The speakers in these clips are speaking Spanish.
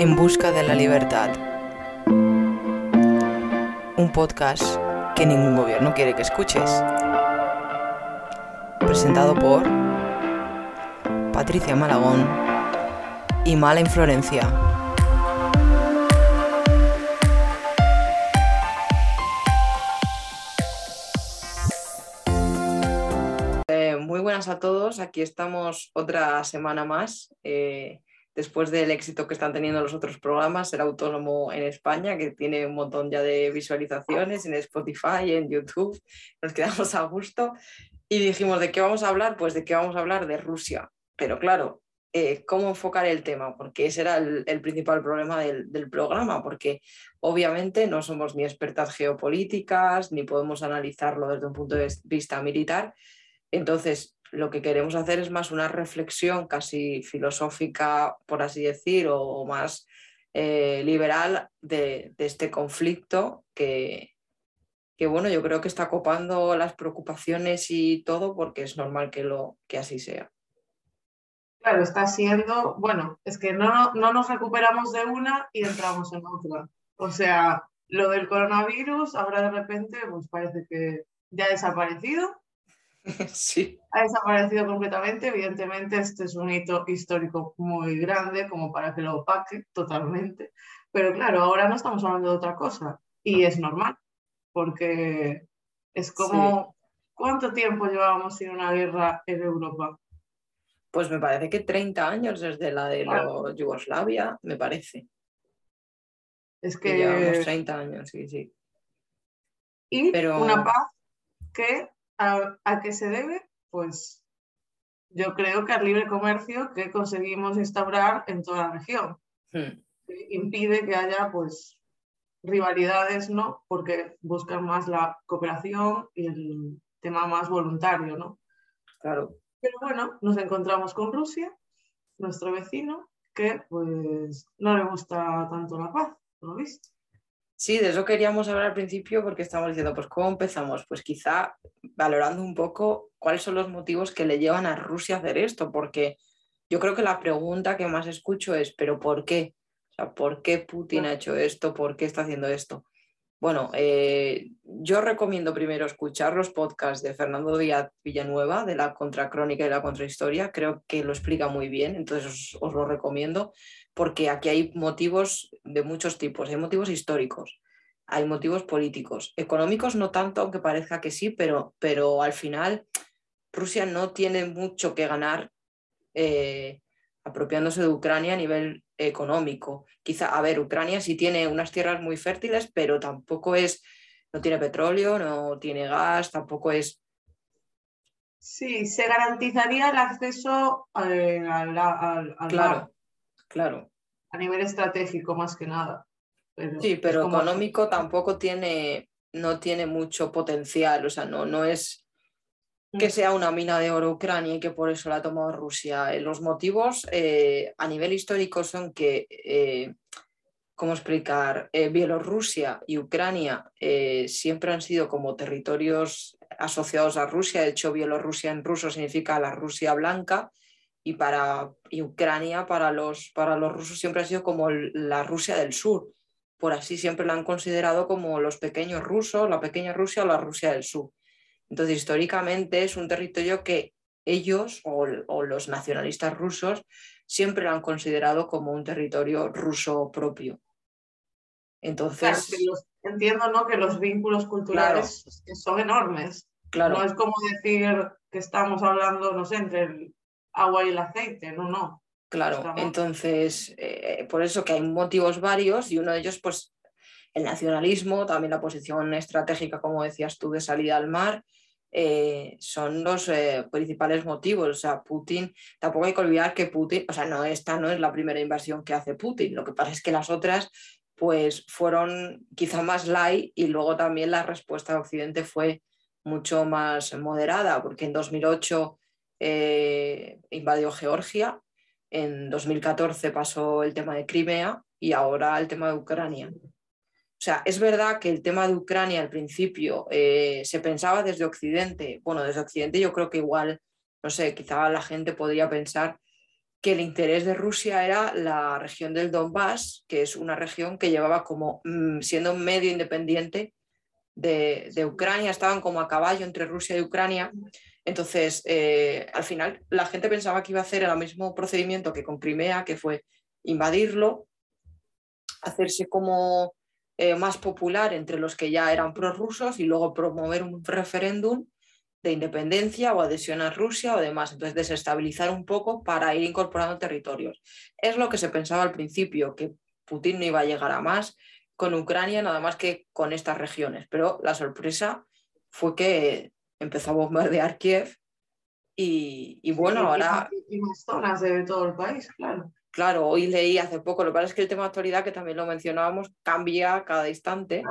En busca de la libertad. Un podcast que ningún gobierno quiere que escuches. Presentado por Patricia Malagón y Mala Inflorencia. Eh, muy buenas a todos, aquí estamos otra semana más. eh, después del éxito que están teniendo los otros programas, Ser Autónomo en España, que tiene un montón ya de visualizaciones en Spotify, en YouTube, nos quedamos a gusto y dijimos, ¿de qué vamos a hablar? Pues de qué vamos a hablar de Rusia. Pero claro, eh, ¿cómo enfocar el tema? Porque ese era el, principal problema del, del programa, porque obviamente no somos ni expertas geopolíticas, ni podemos analizarlo desde un punto de vista militar. Entonces, lo que queremos hacer es más una reflexión casi filosófica, por así decir, o, más eh, liberal de, de, este conflicto que, que, bueno, yo creo que está copando las preocupaciones y todo porque es normal que, lo, que así sea. Claro, está siendo, bueno, es que no, no nos recuperamos de una y entramos en otra. O sea, lo del coronavirus ahora de repente pues parece que ya ha desaparecido Sí. Ha desaparecido completamente. Evidentemente, este es un hito histórico muy grande como para que lo opaque totalmente. Pero claro, ahora no estamos hablando de otra cosa y es normal, porque es como, sí. ¿cuánto tiempo llevábamos sin una guerra en Europa? Pues me parece que 30 años desde la de claro. Yugoslavia, me parece. Es que... Llevamos 30 años, sí, sí. Y Pero... una paz que ¿A, ¿A, qué se debe? Pues yo creo que al libre comercio que conseguimos instaurar en toda la región. Hmm. Impide que haya pues rivalidades, ¿no? Porque buscan más la cooperación y el tema más voluntario, ¿no? Claro. Pero bueno, nos encontramos con Rusia, nuestro vecino, que pues no le gusta tanto la paz, ¿lo visto? Sí, de eso queríamos hablar al principio porque estamos diciendo, pues ¿cómo empezamos? Pues quizá valorando un poco cuáles son los motivos que le llevan a Rusia a hacer esto, porque yo creo que la pregunta que más escucho es, ¿pero por qué? O sea, ¿por qué Putin ha hecho esto? ¿Por qué está haciendo esto? Bueno, eh, yo recomiendo primero escuchar los podcasts de Fernando Díaz Villanueva, de la Contracrónica y la Contrahistoria, creo que lo explica muy bien, entonces os, os lo recomiendo porque aquí hay motivos de muchos tipos, hay motivos históricos, hay motivos políticos, económicos no tanto, aunque parezca que sí, pero, pero al final Rusia no tiene mucho que ganar eh, apropiándose de Ucrania a nivel económico. Quizá, a ver, Ucrania sí tiene unas tierras muy fértiles, pero tampoco es, no tiene petróleo, no tiene gas, tampoco es... Sí, se garantizaría el acceso eh, al, al, al claro, claro. A nivel estratégico, más que nada. Pero sí, pero como... económico tampoco tiene, no tiene mucho potencial, o sea, no, no es que sea una mina de oro Ucrania y que por eso la ha tomado Rusia. Los motivos eh, a nivel histórico son que, eh, ¿cómo explicar? Eh, Bielorrusia y Ucrania eh, siempre han sido como territorios asociados a Rusia, de hecho Bielorrusia en ruso significa la Rusia blanca y para y Ucrania para los, para los rusos siempre ha sido como la Rusia del sur. Por así siempre la han considerado como los pequeños rusos, la pequeña Rusia o la Rusia del sur. Entonces, históricamente es un territorio que ellos o, o los nacionalistas rusos siempre lo han considerado como un territorio ruso propio. Entonces. Claro, que los, entiendo ¿no? que los vínculos culturales claro, son enormes. Claro. No es como decir que estamos hablando, no sé, entre el agua y el aceite, no, no. Claro, estamos... entonces, eh, por eso que hay motivos varios y uno de ellos, pues, el nacionalismo, también la posición estratégica, como decías tú, de salida al mar, eh, son los eh, principales motivos. O sea, Putin, tampoco hay que olvidar que Putin, o sea, no, esta no es la primera invasión que hace Putin, lo que pasa es que las otras pues fueron quizá más light y luego también la respuesta de Occidente fue mucho más moderada, porque en 2008 eh, invadió Georgia, en 2014 pasó el tema de Crimea y ahora el tema de Ucrania. O sea, es verdad que el tema de Ucrania al principio eh, se pensaba desde Occidente. Bueno, desde Occidente yo creo que igual, no sé, quizá la gente podría pensar que el interés de Rusia era la región del Donbass, que es una región que llevaba como mm, siendo medio independiente de, Ucrania, estaban como a caballo entre Rusia y Ucrania. Entonces, eh, al final, la gente pensaba que iba a hacer el mismo procedimiento que con Crimea, que fue invadirlo, hacerse como eh, más popular entre los que ya eran prorrusos y luego promover un referéndum de independencia o adhesión a Rusia o demás. Entonces, desestabilizar un poco para ir incorporando territorios. Es lo que se pensaba al principio, que Putin no iba a llegar a más con Ucrania, nada más que con estas regiones. Pero la sorpresa fue que empezó a bombardear Kiev y, bueno, ahora... Y más zonas de todo el país, claro. Claro, hoy leí hace poco, lo que pasa es que el tema de actualidad, que también lo mencionábamos, cambia cada instante.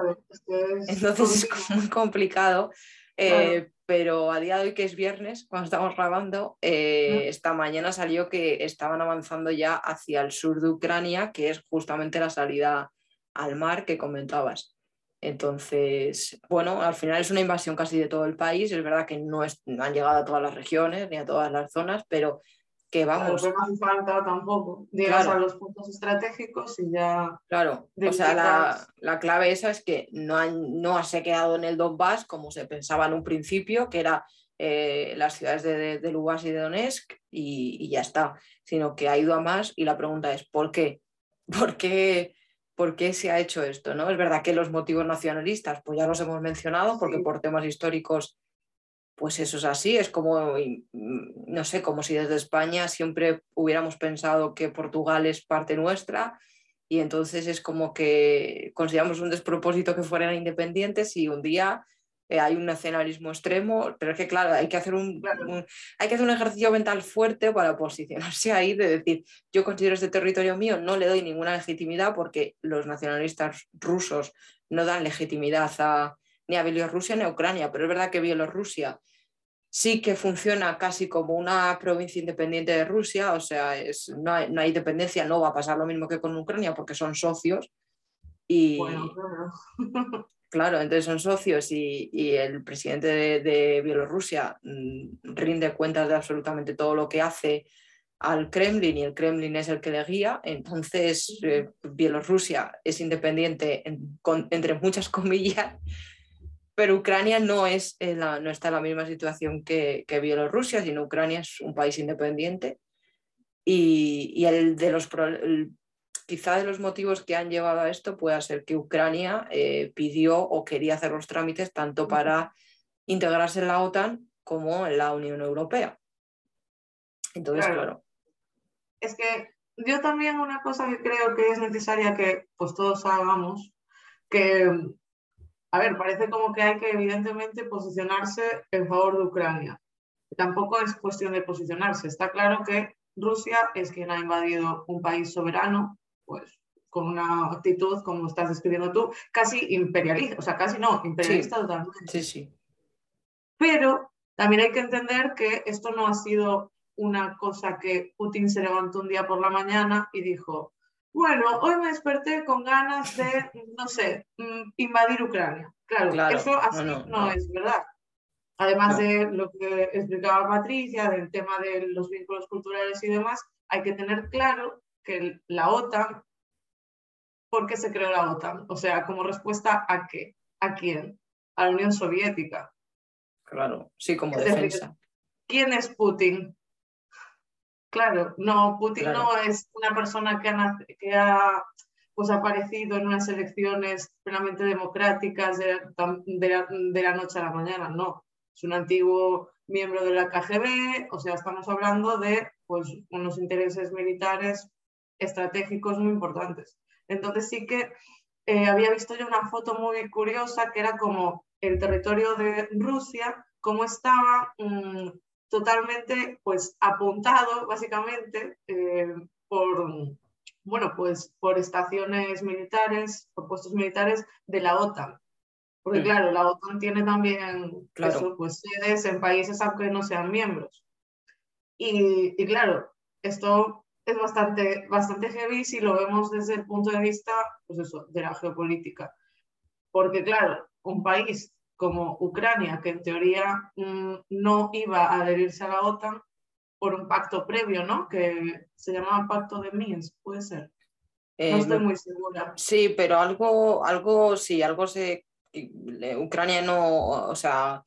Entonces es muy complicado. Eh, pero a día de hoy, que es viernes, cuando estamos grabando, eh, esta mañana salió que estaban avanzando ya hacia el sur de Ucrania, que es justamente la salida al mar que comentabas. Entonces, bueno, al final es una invasión casi de todo el país. Es verdad que no, no han llegado a todas las regiones ni a todas las zonas, pero que vamos. Claro, no hace falta tampoco. Llegas a los puntos estratégicos y ya. Claro, o sea, la, la, clave esa es que no, han, no se quedado en el Donbass como se pensaba en un principio, que era eh, las ciudades de, de, Lugansk y de Donetsk y, y, ya está, sino que ha ido a más y la pregunta es: ¿por qué? ¿Por qué? ¿Por qué se ha hecho esto? ¿no? Es verdad que los motivos nacionalistas, pues ya los hemos mencionado, porque por temas históricos pues eso es así, es como, mm, no sé, como si desde España siempre hubiéramos pensado que Portugal es parte nuestra y entonces es como que consideramos un despropósito que fueran independientes y un día eh, hay un nacionalismo extremo, pero es que claro, hay que, hacer un, hay que hacer un ejercicio mental fuerte para posicionarse ahí, de decir, yo considero este territorio mío, no le doy ninguna legitimidad porque los nacionalistas rusos no dan legitimidad a, ni a Bielorrusia ni a Ucrania, pero es verdad que Bielorrusia sí que funciona casi como una provincia independiente de Rusia, o sea, es, no, hay, no, hay, dependencia, no va a pasar lo mismo que con Ucrania porque son socios. Y, claro. entonces son socios y, y el presidente de, de, Bielorrusia mm, rinde cuentas de absolutamente todo lo que hace al Kremlin y el Kremlin es el que le guía. Entonces, eh, Bielorrusia es independiente con, entre muchas comillas pero Ucrania no, es no está en la misma situación que, Bielorrusia, sino Ucrania es un país independiente y, el de los, quizá de los motivos que han llevado a esto pueda ser que Ucrania eh, pidió o quería hacer los trámites tanto para integrarse en la OTAN como en la Unión Europea. Entonces, claro. Es que yo también una cosa que creo que es necesaria que pues todos hagamos, que a ver, parece como que hay que evidentemente posicionarse en favor de Ucrania. Tampoco es cuestión de posicionarse. Está claro que Rusia es quien ha invadido un país soberano, pues con una actitud, como estás describiendo tú, casi imperialista, o sea, casi no, imperialista totalmente. Sí, sí. Pero también hay que entender que esto no ha sido una cosa que Putin se levantó un día por la mañana y dijo, bueno, hoy me desperté con ganas de, no sé, mm, invadir Ucrania. Claro, eso así no, es verdad. Además de lo que explicaba Patricia, del tema de los vínculos culturales y demás, hay que tener claro que la OTAN, ¿por qué se creó la OTAN? O sea, como respuesta a qué, a quién, a la Unión Soviética. Claro, sí, como defensa. ¿Quién es Putin? Claro, no, Putin no es una persona que ha, que ha pues, aparecido en unas elecciones plenamente democráticas de, de, la, noche a la mañana, no. Es un antiguo miembro de la KGB, o sea, estamos hablando de pues, unos intereses militares estratégicos muy importantes. Entonces sí que eh, había visto yo una foto muy curiosa que era como el territorio de Rusia, cómo estaba mm, totalmente pues apuntado básicamente eh, por, bueno, pues por estaciones militares, por puestos militares de la OTAN. Porque claro, la OTAN tiene también pues, sedes en países aunque no sean miembros. Y, y, claro, esto es bastante, bastante heavy si lo vemos desde el punto de vista pues eso, de la geopolítica. Porque claro, un país como Ucrania, que en teoría mm, no iba a adherirse a la OTAN, por un pacto previo, ¿no? Que se llamaba Pacto de Minsk, puede ser. no Eh, estoy me- muy segura. Sí, pero algo, algo, sí, algo se. le- Ucrania no, o sea,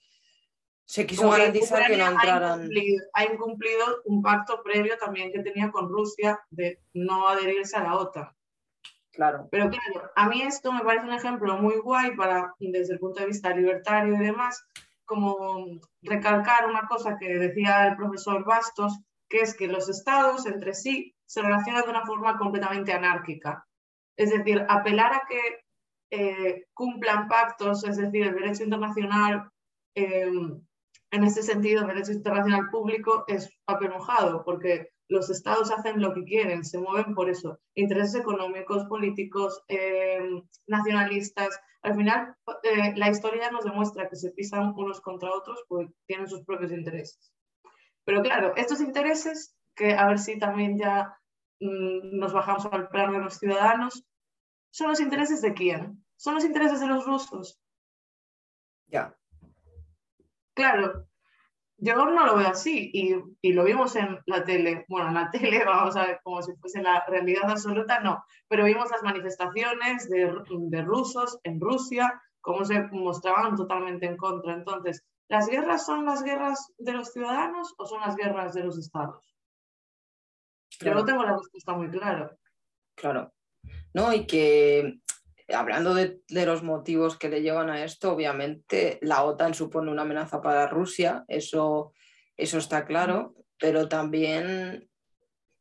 se quiso Como garantizar que no Ucrania ha entraran. incumplido, ha incumplido un pacto previo también que tenía con Rusia de no adherirse a la OTAN. Claro, Pero claro, a mí esto me parece un ejemplo muy guay para, desde el punto de vista libertario y demás, como recalcar una cosa que decía el profesor Bastos, que es que los estados entre sí se relacionan de una forma completamente anárquica. Es decir, apelar a que eh, cumplan pactos, es decir, el derecho internacional, eh, en este sentido, el derecho internacional público es papel porque los estados hacen lo que quieren, se mueven por eso. Intereses económicos, políticos, eh, nacionalistas. Al final, eh, la historia nos demuestra que se pisan unos contra otros porque tienen sus propios intereses. Pero claro, estos intereses, que a ver si también ya mm, nos bajamos al plano de los ciudadanos, ¿son los intereses de quién? ¿Son los intereses de los rusos? ya. Claro, yo no lo veo así y, y lo vimos en la tele. Bueno, en la tele, vamos a ver, como si fuese la realidad absoluta, no. Pero vimos las manifestaciones de, de rusos en Rusia, cómo se mostraban totalmente en contra. Entonces, ¿las guerras son las guerras de los ciudadanos o son las guerras de los estados? Yo Claro. no tengo la respuesta muy clara. Claro. No, y que hablando de, de los motivos que le llevan a esto, obviamente la OTAN supone una amenaza para Rusia, eso, eso está claro, pero también,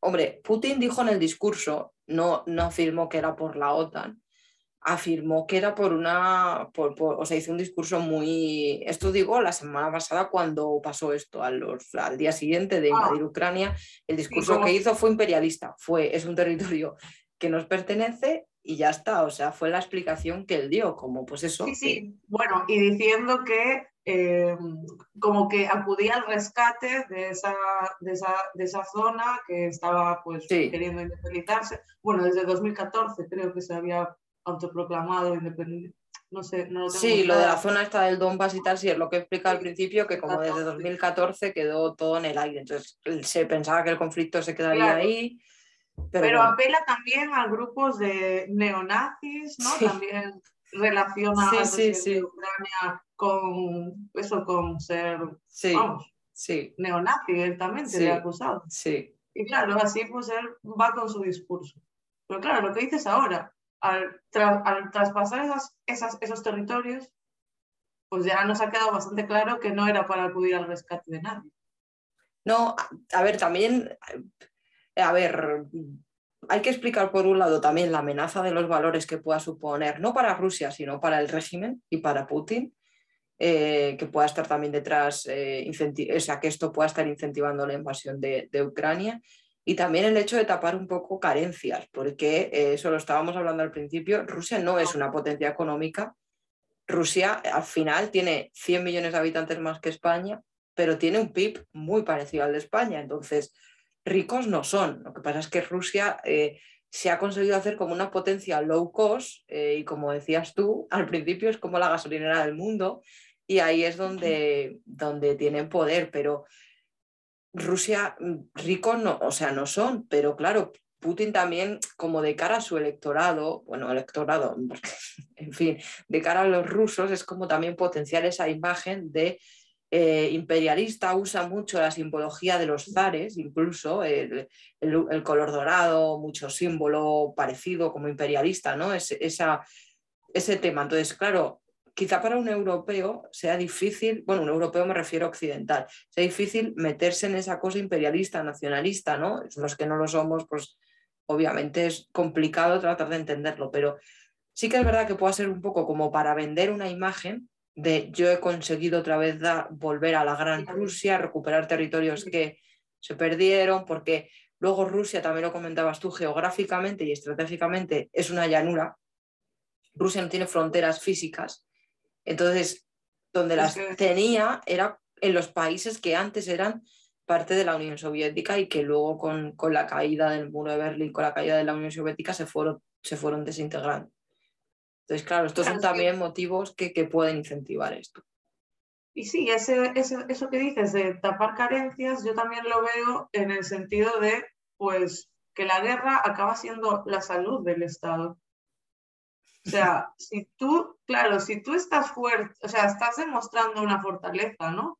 hombre, Putin dijo en el discurso, no, no afirmó que era por la OTAN, afirmó que era por una, por, por- o sea, hizo un discurso muy, esto digo la semana pasada cuando pasó esto, a los- al día siguiente de Ah. invadir Ucrania, el discurso que hizo fue imperialista, fue, es un territorio que nos pertenece y ya está, o sea, fue la explicación que él dio, como pues eso. Sí, sí, bueno, y diciendo que eh, como que acudía al rescate de esa, de esa, de esa zona que estaba pues Sí. queriendo independizarse. Bueno, desde 2014 creo que se había autoproclamado independiente. No sé, no lo tengo Sí, lo de la zona esta del Donbass y tal, sí, es lo que explica al Sí, principio, que como desde 2014 quedó todo en el aire. Entonces, él se pensaba que el conflicto se quedaría Claro. ahí. Pero, Pero, bueno, apela también a grupos de neonazis, ¿no? Sí. También relaciona Sí, al sí, presidente sí. de Ucrania con eso, con ser, sí, vamos, sí, neonazi, él también se le ha acusado. sí, Y claro, así pues él va con su discurso. Pero claro, lo que dices ahora, al, tra- al traspasar esas, esas- esos territorios, pues ya nos ha quedado bastante claro que no era para acudir al rescate de nadie. No, a, a ver, también, a ver, hay que explicar por un lado también la amenaza de los valores que pueda suponer, no para Rusia, sino para el régimen y para Putin, eh, que pueda estar también detrás, eh, o sea, que esto pueda estar incentivando la invasión de, de Ucrania. Y también el hecho de tapar un poco carencias, porque eh, eso lo estábamos hablando al principio, Rusia no es una potencia económica. Rusia al final tiene 100 millones de habitantes más que España, pero tiene un PIB muy parecido al de España. Entonces, ricos no son. Lo que pasa es que Rusia eh, se ha conseguido hacer como una potencia low cost eh, y como decías tú, al principio es como la gasolinera del mundo y ahí es donde, donde tienen poder, pero Rusia mm, ricos no, o sea, no son, pero claro, Putin también como de cara a su electorado, bueno, electorado, en fin, de cara a los rusos es como también potenciar esa imagen de eh, imperialista, usa mucho la simbología de los zares, incluso el, color dorado, mucho símbolo parecido como imperialista, ¿no? Es, ese tema. Entonces, claro, quizá para un europeo sea difícil, bueno, un europeo me refiero occidental, sea difícil meterse en esa cosa imperialista, nacionalista, ¿no? Los que no lo somos, pues obviamente es complicado tratar de entenderlo, pero sí que es verdad que puede ser un poco como para vender una imagen de yo he conseguido otra vez da- volver a la gran Rusia, recuperar territorios que se perdieron, porque luego Rusia, también lo comentabas tú, geográficamente y estratégicamente es una llanura. Rusia no tiene fronteras físicas, entonces donde las tenía era en los países que antes eran parte de la Unión Soviética y que luego con, con la caída del muro de Berlín, con la caída de la Unión Soviética, se fueron, se fueron desintegrando. Entonces, claro, estos son sí. también motivos que, que pueden incentivar esto. y sí, ese, eso que dices de tapar carencias, yo también lo veo en el sentido de, pues, que la guerra acaba siendo la salud del Estado. O sea, si tú, claro, si tú estás fuerte, o sea, estás demostrando una fortaleza, ¿no?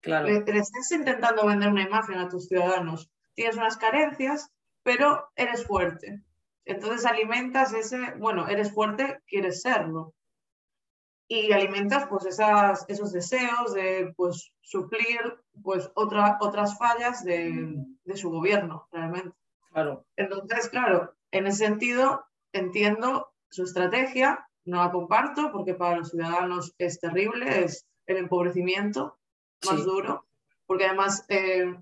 Claro. Le, estás intentando vender una imagen a tus ciudadanos. Tienes unas carencias, pero eres fuerte. Entonces alimentas ese, bueno, eres fuerte, quieres serlo. Y alimentas pues esas, esos deseos de pues suplir pues otra, otras fallas de, de su gobierno, realmente. Claro. Entonces, claro, en ese sentido entiendo su estrategia, no la comparto porque para los ciudadanos es terrible, es el empobrecimiento más duro, porque además eh,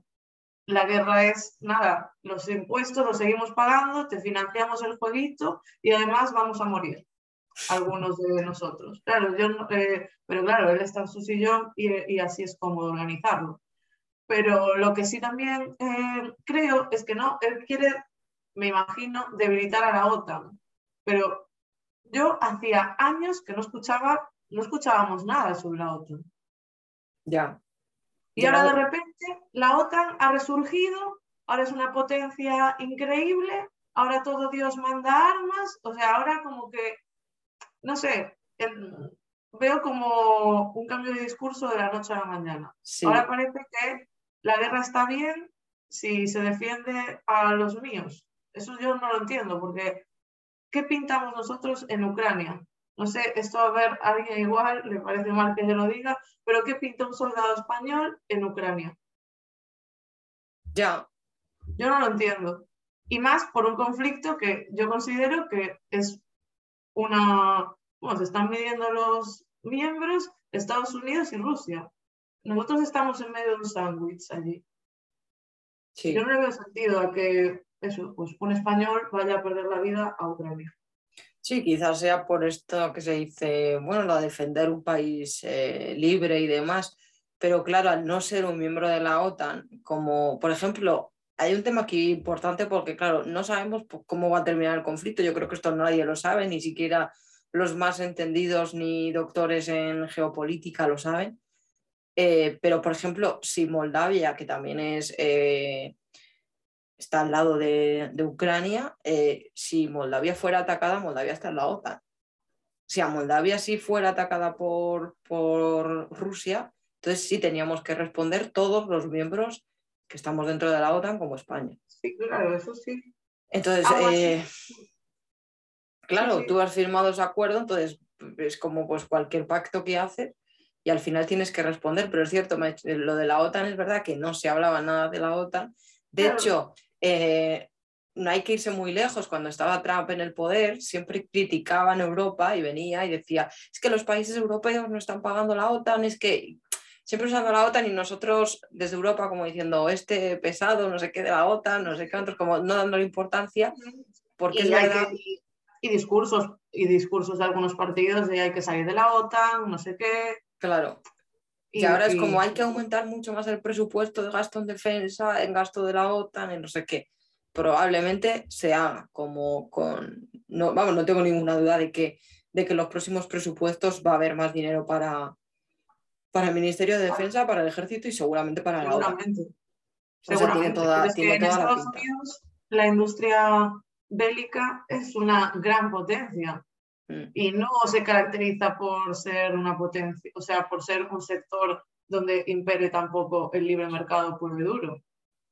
la guerra es, nada, los impuestos los seguimos pagando, te financiamos el jueguito y además vamos a morir algunos de nosotros. Claro, yo, eh, pero claro, él está en su sillón y, así es cómodo organizarlo. Pero lo que sí también eh, creo es que no, él quiere, me imagino, debilitar a la OTAN. Pero yo hacía años que no escuchaba, no escuchábamos nada sobre la OTAN. Ya. Y ahora de repente la OTAN ha resurgido, ahora es una potencia increíble, ahora todo Dios manda armas, o sea, ahora como que, no sé, veo como un cambio de discurso de la noche a la mañana. Ahora parece que la guerra está bien si se defiende a los míos. Eso yo no lo entiendo, porque ¿qué pintamos nosotros en Ucrania? No sé, esto a ver a alguien igual, le parece mal que yo lo diga, pero ¿qué pinta un soldado español en Ucrania? Ya. Yo no lo entiendo. Y más por un conflicto que yo considero que es una... Bueno, se están midiendo los miembros Estados Unidos y Rusia. Nosotros estamos en medio de un sándwich allí. Sí. Yo no le veo sentido a que eso, pues un español vaya a perder la vida a Ucrania. Sí, quizás sea por esto que se dice, bueno, de defender un país eh, libre y demás, pero claro, al no ser un miembro de la OTAN, como por ejemplo, hay un tema aquí importante porque, claro, no sabemos cómo va a terminar el conflicto, yo creo que esto nadie lo sabe, ni siquiera los más entendidos ni doctores en geopolítica lo saben, eh, pero por ejemplo, si Moldavia, que también es... Eh, está al lado de, Ucrania. Eh, si Moldavia fuera atacada, Moldavia está en la OTAN. Si a Moldavia sí fuera atacada por, por Rusia, entonces sí teníamos que responder todos los miembros que estamos dentro de la OTAN como España. Sí, claro, eso sí. Entonces, eh, claro, tú has firmado ese acuerdo, entonces es como pues cualquier pacto que haces y al final tienes que responder, pero es cierto, lo de la OTAN es verdad que no se hablaba nada de la OTAN. De hecho, eh, no hay que irse muy lejos. Cuando estaba Trump en el poder, siempre criticaban Europa y venía y decía, es que los países europeos no están pagando la OTAN, es que siempre usando la OTAN y nosotros desde Europa como diciendo, este pesado, no sé qué de la OTAN, no sé qué otros, como no dándole importancia, porque y, es y, discursos, y discursos de algunos partidos de hay que salir de la OTAN, no sé qué. Claro. Y, ahora es como hay que aumentar mucho más el presupuesto de gasto en defensa, en gasto de la OTAN, en no sé qué. Probablemente se haga como con. No, vamos, no tengo ninguna duda de que, de que en los próximos presupuestos va a haber más dinero para, para el Ministerio de Defensa, para el Ejército y seguramente para la OTAN. Seguramente. toda, en Estados Unidos la industria bélica es una gran potencia. Mm. y no se caracteriza por ser una potencia, o sea, por ser un sector donde impere tampoco el libre mercado puro y duro.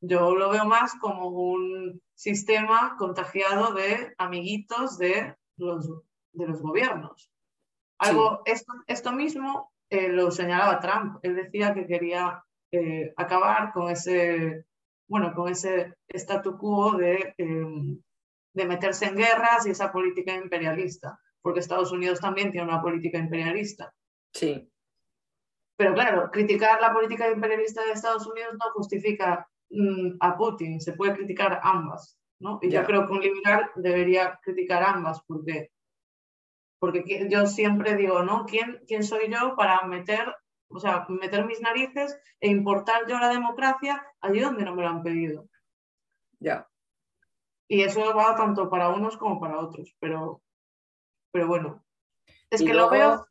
Yo lo veo más como un sistema contagiado de amiguitos de los, de los gobiernos. Algo, esto, esto, mismo eh, lo señalaba Trump. Él decía que quería eh, acabar con ese, bueno, con ese statu quo de, em, de meterse en guerras y esa política imperialista porque Estados Unidos también tiene una política imperialista. Sí. Pero claro, criticar la política imperialista de Estados Unidos no justifica mm, a Putin, se puede criticar ambas, ¿no? Y yo creo que un liberal debería criticar ambas, porque, porque yo siempre digo, ¿no? ¿Quién, ¿Quién soy yo para meter, o sea, meter mis narices e importar yo la democracia allí donde no me lo han pedido? Ya. Y eso va tanto para unos como para otros, pero pero bueno, es que lo veo...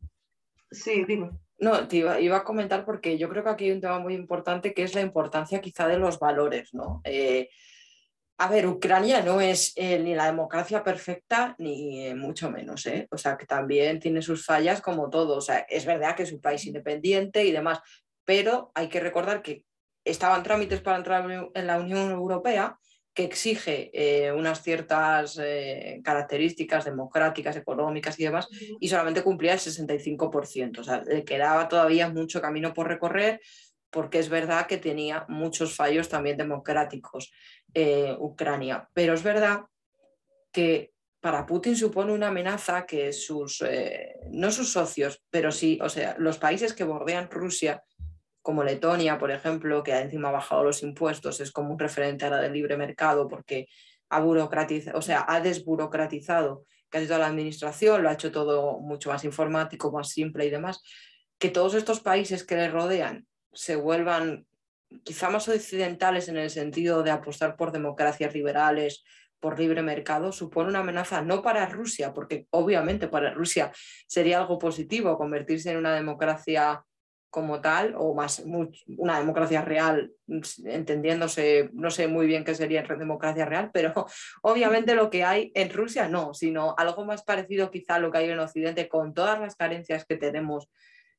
Sí, dime. No, te iba, a comentar porque yo creo que aquí hay un tema muy importante que es la importancia quizá de los valores, ¿no? Eh, a ver, Ucrania no es eh, ni la democracia perfecta ni eh, mucho menos, ¿eh? O sea, que también tiene sus fallas como todo. O sea, es verdad que es un país independiente y demás, pero hay que recordar que estaban trámites para entrar en la Unión Europea que exige eh, unas ciertas características democráticas, económicas y demás, y solamente cumplía el 65%. O sea, le quedaba todavía mucho camino por recorrer porque es verdad que tenía muchos fallos también democráticos eh, Ucrania, pero es verdad que para Putin supone una amenaza que sus, eh, no sus socios, pero sí, o sea, los países que bordean Rusia, como Letonia, por ejemplo, que encima ha bajado los impuestos, es como un referente ahora del libre mercado porque ha o sea, ha desburocratizado casi toda la administración, lo ha hecho todo mucho más informático, más simple y demás, que todos estos países que le rodean se vuelvan quizá más occidentales en el sentido de apostar por democracias liberales, por libre mercado, supone una amenaza no para Rusia, porque obviamente para Rusia sería algo positivo convertirse en una democracia como tal, o más una democracia real, entendiéndose, no sé muy bien qué sería democracia real, pero obviamente lo que hay en Rusia no, sino algo más parecido quizá a lo que hay en Occidente con todas las carencias que tenemos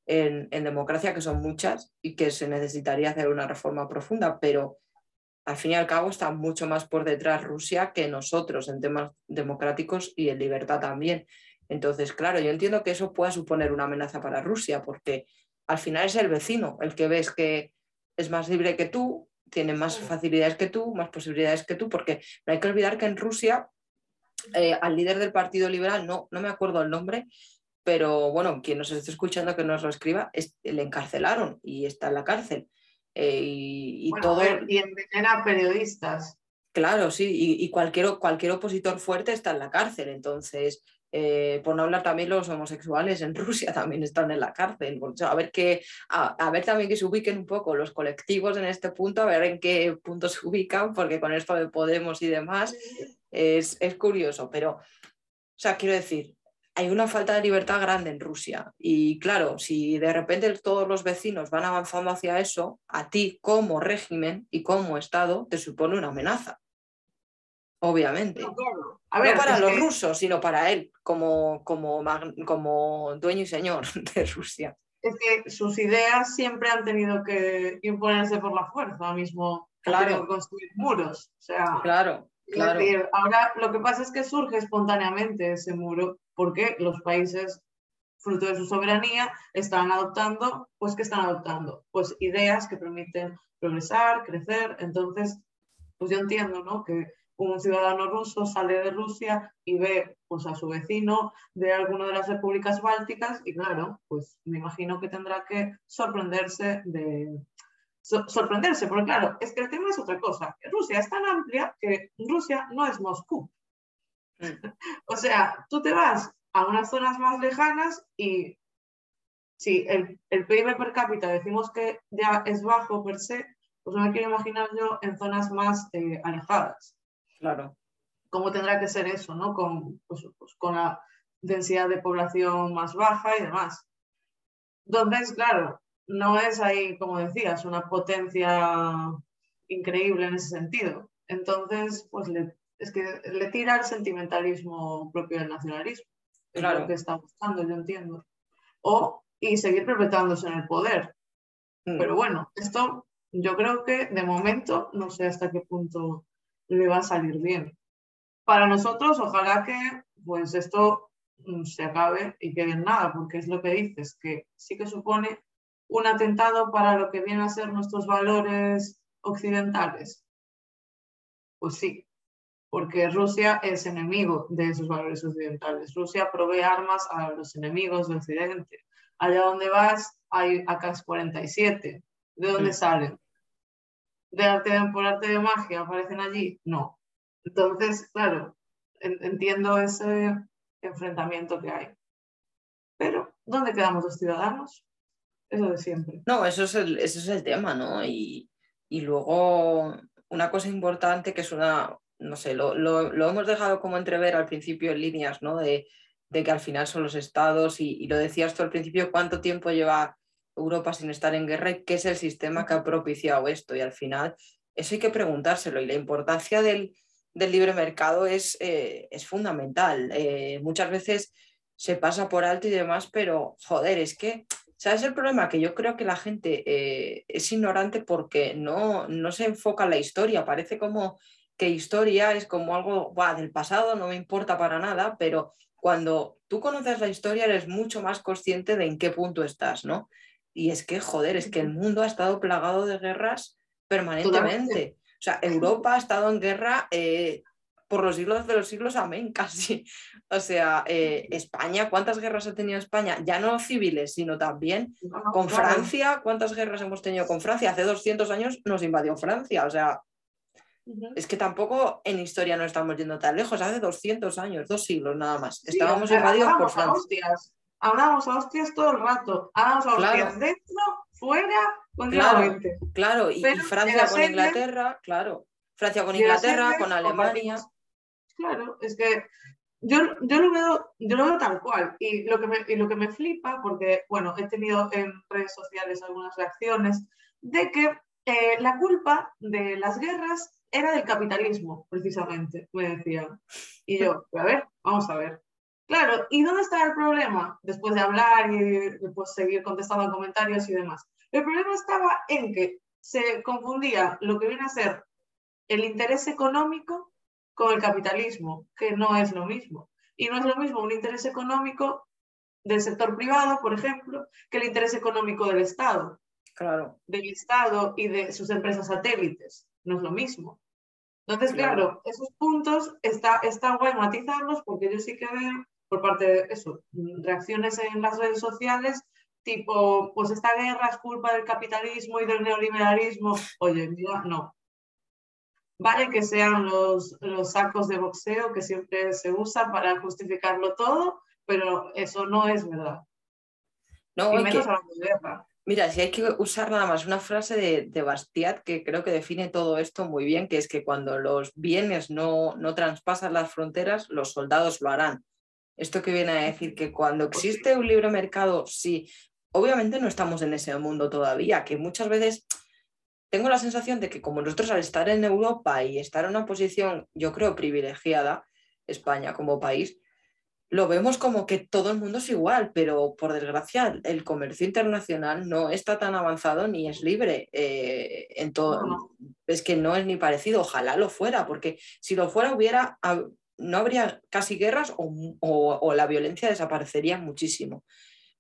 en, democracia, que son muchas y que se necesitaría hacer una reforma profunda, pero al fin y al cabo está mucho más por detrás Rusia que nosotros en temas democráticos y en libertad también. Entonces, claro, yo entiendo que eso pueda suponer una amenaza para Rusia, porque al final es el vecino el que ves que es más libre que tú, tiene más facilidades que tú, más posibilidades que tú, porque no hay que olvidar que en Rusia eh, al líder del Partido Liberal, no, no me acuerdo el nombre, pero bueno, quien nos esté escuchando que nos lo escriba, le encarcelaron y está en la cárcel. Eh, y, todo... y envenena periodistas. Claro, sí, y, cualquier, cualquier opositor fuerte está en la cárcel. Entonces, eh, por no hablar también los homosexuales en Rusia también están en la cárcel. A ver, que, a, ver también que se ubiquen un poco los colectivos en este punto, a ver en qué punto se ubican, porque con esto de Podemos y demás es, es curioso. Pero, o sea, quiero decir, hay una falta de libertad grande en Rusia. Y claro, si de repente todos los vecinos van avanzando hacia eso, a ti como régimen y como Estado te supone una amenaza. Obviamente. No, para los rusos, sino para él, como, como, como dueño y señor de Rusia. Es que sus ideas siempre han tenido que imponerse por la fuerza, mismo claro. construir muros. O sea, claro, claro. ahora lo que pasa es que surge espontáneamente ese muro porque los países, fruto de su soberanía, están adoptando, pues ¿qué están adoptando? Pues ideas que permiten progresar, crecer. Entonces, pues yo entiendo, ¿no? Que un ciudadano ruso sale de Rusia y ve pues, a su vecino de alguna de las repúblicas bálticas y claro, pues me imagino que tendrá que sorprenderse de... sorprenderse, porque claro, es que el tema es otra cosa. Rusia es tan amplia que Rusia no es Moscú. o sea, tú te vas a unas zonas más lejanas y si el, el PIB per cápita decimos que ya es bajo per se, pues no me quiero imaginar yo en zonas más eh, alejadas. Claro. ¿Cómo tendrá que ser eso, no? Con, pues, pues, con la densidad de población más baja y demás. Entonces, claro, no es ahí, como decías, una potencia increíble en ese sentido. Entonces, pues le es que le tira el sentimentalismo propio del nacionalismo. Es lo que está buscando, yo entiendo. O, y seguir perpetuándose en el poder. Mm. Pero bueno, esto yo creo que de momento no sé hasta qué punto le va a salir bien. Para nosotros, ojalá que pues esto mm, se acabe y quede en nada, porque es lo que dices, que sí que supone un atentado para lo que vienen a ser nuestros valores occidentales. Pues sí, porque Rusia es enemigo de esos valores occidentales. Rusia provee armas a los enemigos de Occidente. Allá donde vas hay AK-47. ¿De dónde salen? ¿De arte por arte de magia aparecen allí? No. Entonces, claro, entiendo ese enfrentamiento que hay. Pero, ¿dónde quedamos los ciudadanos? Eso de siempre. No, eso es el, eso es el tema, ¿no? Y, y luego, una cosa importante que es una, no sé, lo, hemos dejado como entrever al principio en líneas, ¿no? De, que al final son los estados, y, lo decías tú al principio, cuánto tiempo lleva Europa sin estar en guerra y qué es el sistema que ha propiciado esto. Y al final, eso hay que preguntárselo. Y la importancia del, libre mercado es, eh, es fundamental. Eh, muchas veces se pasa por alto y demás, pero joder, es que, ¿sabes el problema? Que yo creo que la gente eh, es ignorante porque no, no se enfoca en la historia. Parece como que historia es como algo del pasado, no me importa para nada, pero cuando tú conoces la historia eres mucho más consciente de en qué punto estás, ¿no? Y es que, joder, es que el mundo ha estado plagado de guerras permanentemente. O sea, Europa ha estado en guerra eh, por los siglos de los siglos, amén, casi. O sea, eh, España, ¿cuántas guerras ha tenido España? Ya no civiles, sino también con Francia. ¿Cuántas guerras hemos tenido con Francia? Hace 200 años nos invadió Francia. O sea, es que tampoco en historia no estamos yendo tan lejos, hace 200 años, dos siglos nada más. Estábamos invadidos por Francia. Hablamos a hostias todo el rato, hablamos a hostias dentro, fuera, continuamente. Claro, Y, Francia con Inglaterra, claro. Francia con Inglaterra, con Alemania. Claro, es que yo, yo, lo veo, yo lo veo tal cual. Y lo, que me, y lo que me flipa, porque, bueno, he tenido en redes sociales algunas reacciones, de que eh, la culpa de las guerras era del capitalismo, precisamente, me decían. Y yo, a ver, vamos a ver. Claro, ¿y dónde está el problema? Después de hablar y después seguir contestando comentarios y demás. El problema estaba en que se confundía lo que viene a ser el interés económico con el capitalismo, que no es lo mismo. Y no es lo mismo un interés económico del sector privado, por ejemplo, que el interés económico del Estado. Claro. Del Estado y de sus empresas satélites no es lo mismo. Entonces, claro, esos puntos está, está guay matizarlos porque yo sí que veo por parte de eso, reacciones en las redes sociales tipo, pues esta guerra es culpa del capitalismo y del neoliberalismo. Oye, mira, no. Vale que sean los, los sacos de boxeo que siempre se usan para justificarlo todo, pero eso no es verdad. No, y menos de guerra. Mira, si hay que usar nada más una frase de, Bastiat que creo que define todo esto muy bien, que es que cuando los bienes no, no traspasan las fronteras, los soldados lo harán. Esto que viene a decir que cuando pues existe un libre mercado, sí, obviamente no estamos en ese mundo todavía, que muchas veces tengo la sensación de que como nosotros al estar en Europa y estar en una posición, yo creo, privilegiada, España como país, lo vemos como que todo el mundo es igual, pero por desgracia el comercio internacional no está tan avanzado ni es libre. Eh, en todo, Es que no es ni parecido, ojalá lo fuera, porque si lo fuera hubiera, no habría casi guerras o, la violencia desaparecería muchísimo.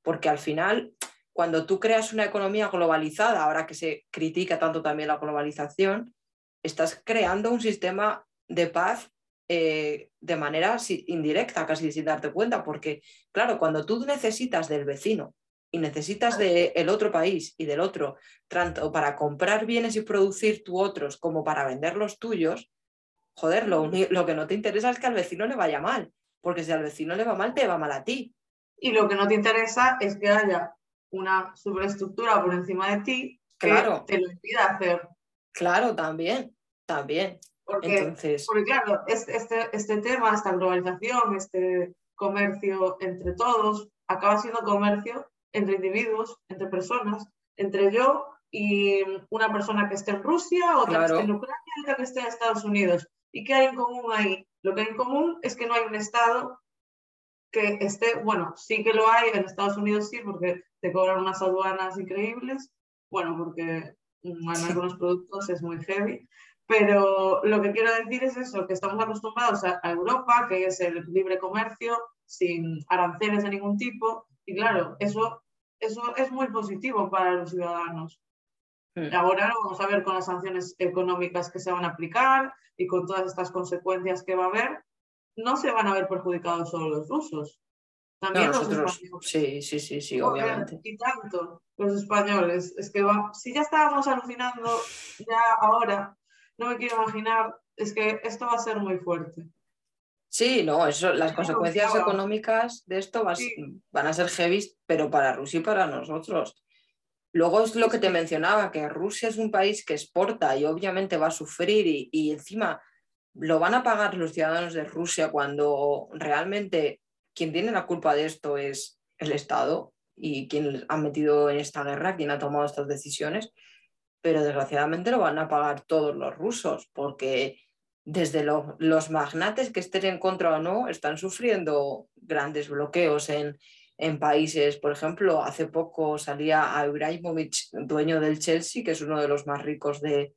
Porque al final, cuando tú creas una economía globalizada, ahora que se critica tanto también la globalización, estás creando un sistema de paz eh, de manera indirecta, casi sin darte cuenta, porque claro, cuando tú necesitas del vecino y necesitas del otro país y del otro, tanto para comprar bienes y producir tú otros como para vender los tuyos, joder, lo, lo que no te interesa es que al vecino le vaya mal, porque si al vecino le va mal, te va mal a ti. Y lo que no te interesa es que haya una superestructura por encima de ti que te lo impida hacer. Claro, también, también. Porque, porque claro, este, este tema, esta globalización, este comercio entre todos, acaba siendo comercio entre individuos, entre personas, entre yo y una persona que esté en Rusia, otra que esté en Ucrania y otra que esté en Estados Unidos. ¿Y qué hay en común ahí? Lo que hay en común es que no hay un Estado que esté, bueno, sí que lo hay, en Estados Unidos sí, porque te cobran unas aduanas increíbles, bueno, porque en algunos productos es muy heavy, pero lo que quiero decir es eso, que estamos acostumbrados a, Europa, que es el libre comercio, sin aranceles de ningún tipo, y claro, eso, eso es muy positivo para los ciudadanos. Ahora lo vamos a ver con las sanciones económicas que se van a aplicar y con todas estas consecuencias que va a haber, no se van a ver perjudicados solo los rusos. También los españoles. Sí, sí, sí, sí, obviamente. Y tanto los españoles. Es que va, si ya estábamos alucinando ya ahora no me quiero imaginar, es que esto va a ser muy fuerte. Sí, no, eso, las consecuencias económicas de esto van a ser heavy, pero para Rusia y para nosotros. Luego es lo que te mencionaba, que Rusia es un país que exporta y obviamente va a sufrir y, y encima lo van a pagar los ciudadanos de Rusia cuando realmente quien tiene la culpa de esto es el Estado y quién ha metido en esta guerra, quién ha tomado estas decisiones, pero desgraciadamente lo van a pagar todos los rusos, porque desde los magnates que estén en contra o no, están sufriendo grandes bloqueos en, en países. Por ejemplo, hace poco salía a Ibrahimovic, dueño del Chelsea, que es uno de los más ricos de,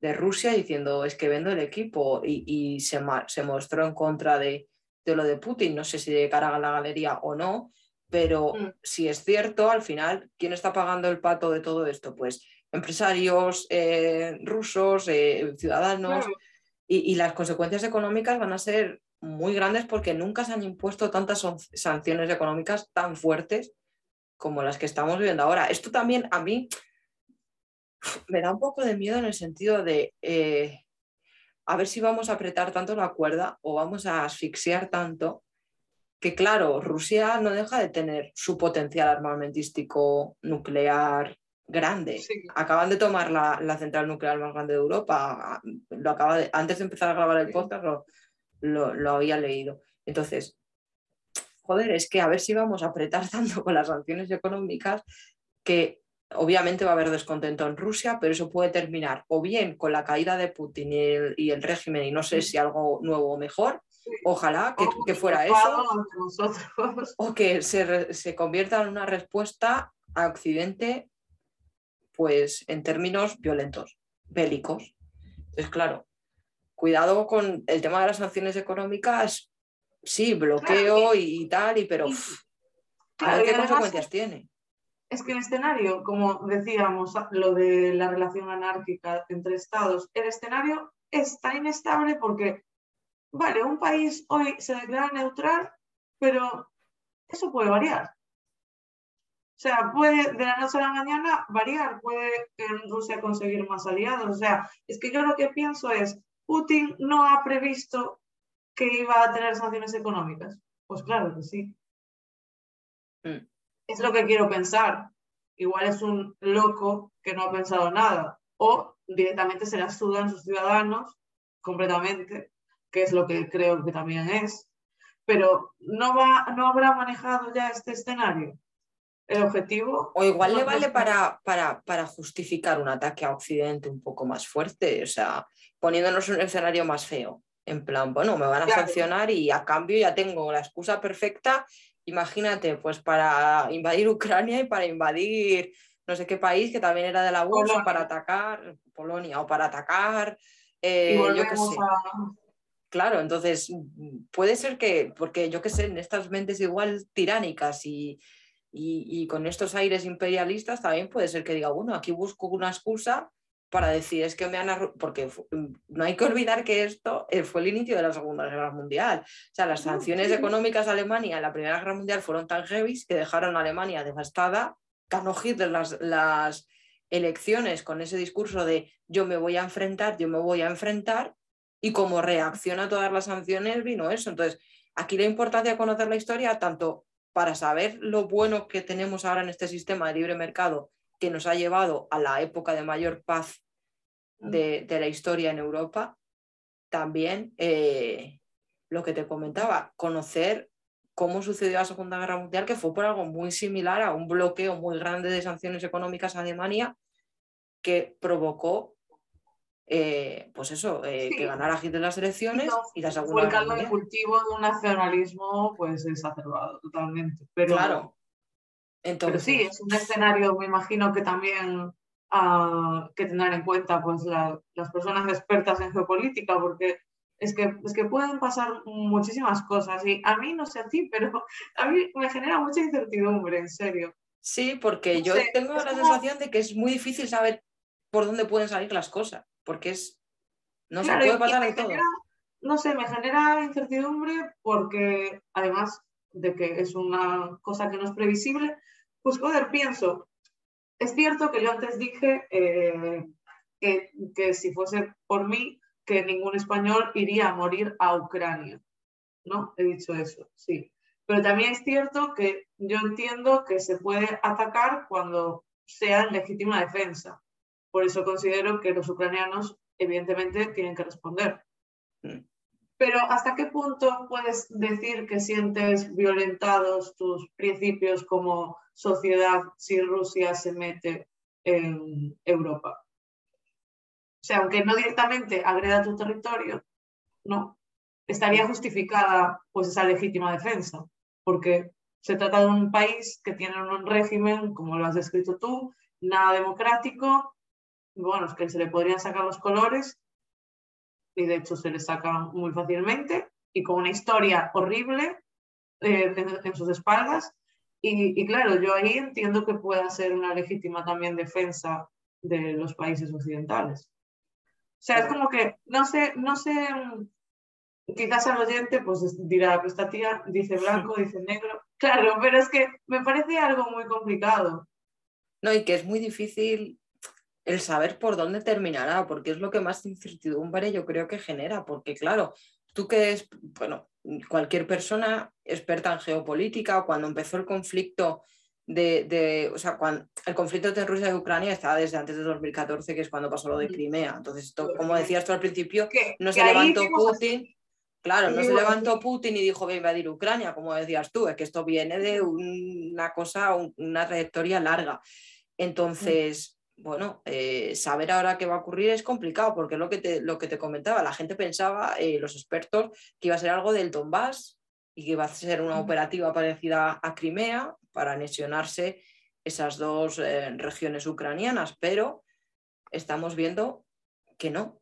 de Rusia, diciendo es que vendo el equipo y, y se, se, mostró en contra de, de, lo de Putin. No sé si de cara a la galería o no, pero mm. si es cierto, al final, ¿quién está pagando el pato de todo esto? Pues empresarios eh, rusos, eh, ciudadanos y, las consecuencias económicas van a ser muy grandes porque nunca se han impuesto tantas sanciones económicas tan fuertes como las que estamos viviendo ahora. Esto también a mí me da un poco de miedo en el sentido de eh, a ver si vamos a apretar tanto la cuerda o vamos a asfixiar tanto que claro, Rusia no deja de tener su potencial armamentístico nuclear grande. Acaban de tomar la, central nuclear más grande de Europa. Lo acaba antes de empezar a grabar el podcast lo, lo, había leído. Entonces, joder, es que a ver si vamos a apretar tanto con las sanciones económicas que obviamente va a haber descontento en Rusia, pero eso puede terminar o bien con la caída de Putin y el, régimen y no sé si algo nuevo o mejor. Ojalá que, fuera eso. O que se, se convierta en una respuesta a Occidente pues en términos violentos, bélicos. Entonces, claro, cuidado con el tema de las sanciones económicas, sí, bloqueo y, tal, y pero qué consecuencias tiene. Es que el escenario, como decíamos, lo de la relación anárquica entre estados, el escenario está inestable porque, vale, un país hoy se declara neutral, pero eso puede variar. O sea, puede de la noche a la mañana variar, puede en Rusia conseguir más aliados. O sea, es que yo lo que pienso es, Putin no ha previsto que iba a tener sanciones económicas. Pues claro que sí. Mm. Es lo que quiero pensar. Igual es un loco que no ha pensado nada. O directamente se la sudan sus ciudadanos completamente, que es lo que creo que también es. Pero no, va, no habrá manejado ya este escenario el objetivo. O igual le vale para, para, para, justificar un ataque a Occidente un poco más fuerte, o sea, poniéndonos un escenario más feo. En plan, bueno, me van a sancionar y a cambio ya tengo la excusa perfecta. Imagínate, pues para invadir Ucrania y para invadir no sé qué país que también era de la bolsa para atacar Polonia o para atacar. Eh, yo qué sé. Claro, entonces puede ser que, porque yo qué sé, en estas mentes igual tiránicas y, y, con estos aires imperialistas también puede ser que diga, bueno, aquí busco una excusa para decir, es que me han... porque mm, no hay que olvidar que esto eh, fue el inicio de la Segunda Guerra Mundial. O sea, las sanciones económicas a Alemania en la Primera Guerra Mundial fueron tan heavy que dejaron a Alemania devastada. Ganó Hitler las, las elecciones con ese discurso de yo me voy a enfrentar, yo me voy a enfrentar, y como reacción a todas las sanciones vino eso. Entonces, aquí la importancia de conocer la historia, tanto para saber lo bueno que tenemos ahora en este sistema de libre mercado que nos ha llevado a la época de mayor paz mm. de, la historia en Europa, también eh, lo que te comentaba, conocer cómo sucedió la Segunda Guerra Mundial, que fue por algo muy similar a un bloqueo muy grande de sanciones económicas a Alemania que provocó eh, pues eso, eh, que ganara Hitler las elecciones y la segunda. Fue el caldo de cultivo de un nacionalismo pues exacerbado totalmente. Pero, claro. Entonces, sí, es un escenario, me imagino que también uh, que tener en cuenta pues las personas expertas en geopolítica, porque es que, es que pueden pasar muchísimas cosas y a mí no sé a ti, pero a mí me genera mucha incertidumbre, en serio. Sí, porque yo tengo la sensación de que es muy difícil saber por dónde pueden salir las cosas porque es, no se puede pasar de todo. no sé, me genera incertidumbre porque además de que es una cosa que no es previsible, pues joder, pienso, es cierto que yo antes dije eh, que, que si fuese por mí, que ningún español iría a morir a Ucrania, ¿no? He dicho eso, sí. Pero también es cierto que yo entiendo que se puede atacar cuando sea en legítima defensa. Por eso considero que los ucranianos, evidentemente, tienen que responder. Mm. Pero ¿hasta qué punto puedes decir que sientes violentados tus principios como sociedad si Rusia se mete en Europa. O sea, aunque no directamente agreda tu territorio, no, estaría justificada pues esa legítima defensa, porque se trata de un país que tiene un régimen, como lo has descrito tú, nada democrático, bueno, es que se le podrían sacar los colores, y de hecho se le sacan muy fácilmente, y con una historia horrible eh, en, sus espaldas. Y, y, claro, yo ahí entiendo que pueda ser una legítima también defensa de los países occidentales. O sea, es como que, no sé, no sé, quizás al oyente pues dirá, pues esta tía dice blanco, dice negro. Claro, pero es que me parece algo muy complicado. No, y que es muy difícil el saber por dónde terminará, porque es lo que más incertidumbre yo creo que genera, porque claro, tú que es, bueno, cualquier persona experta en geopolítica, cuando empezó el conflicto de, o sea, cuando el conflicto entre Rusia y Ucrania estaba desde antes de 2014, que es cuando pasó lo de Crimea. Entonces, esto, como decías tú al principio, no se levantó Putin. Claro, no se levantó Putin y dijo voy a invadir Ucrania, como decías tú, es que esto viene de una cosa, una trayectoria larga. Entonces, bueno, eh, saber ahora qué va a ocurrir es complicado, porque es lo que te, lo que te comentaba, la gente pensaba, eh, los expertos, que iba a ser algo del Donbass y que iba a ser una operativa parecida a Crimea para anexionarse esas dos eh, regiones ucranianas, pero estamos viendo que no,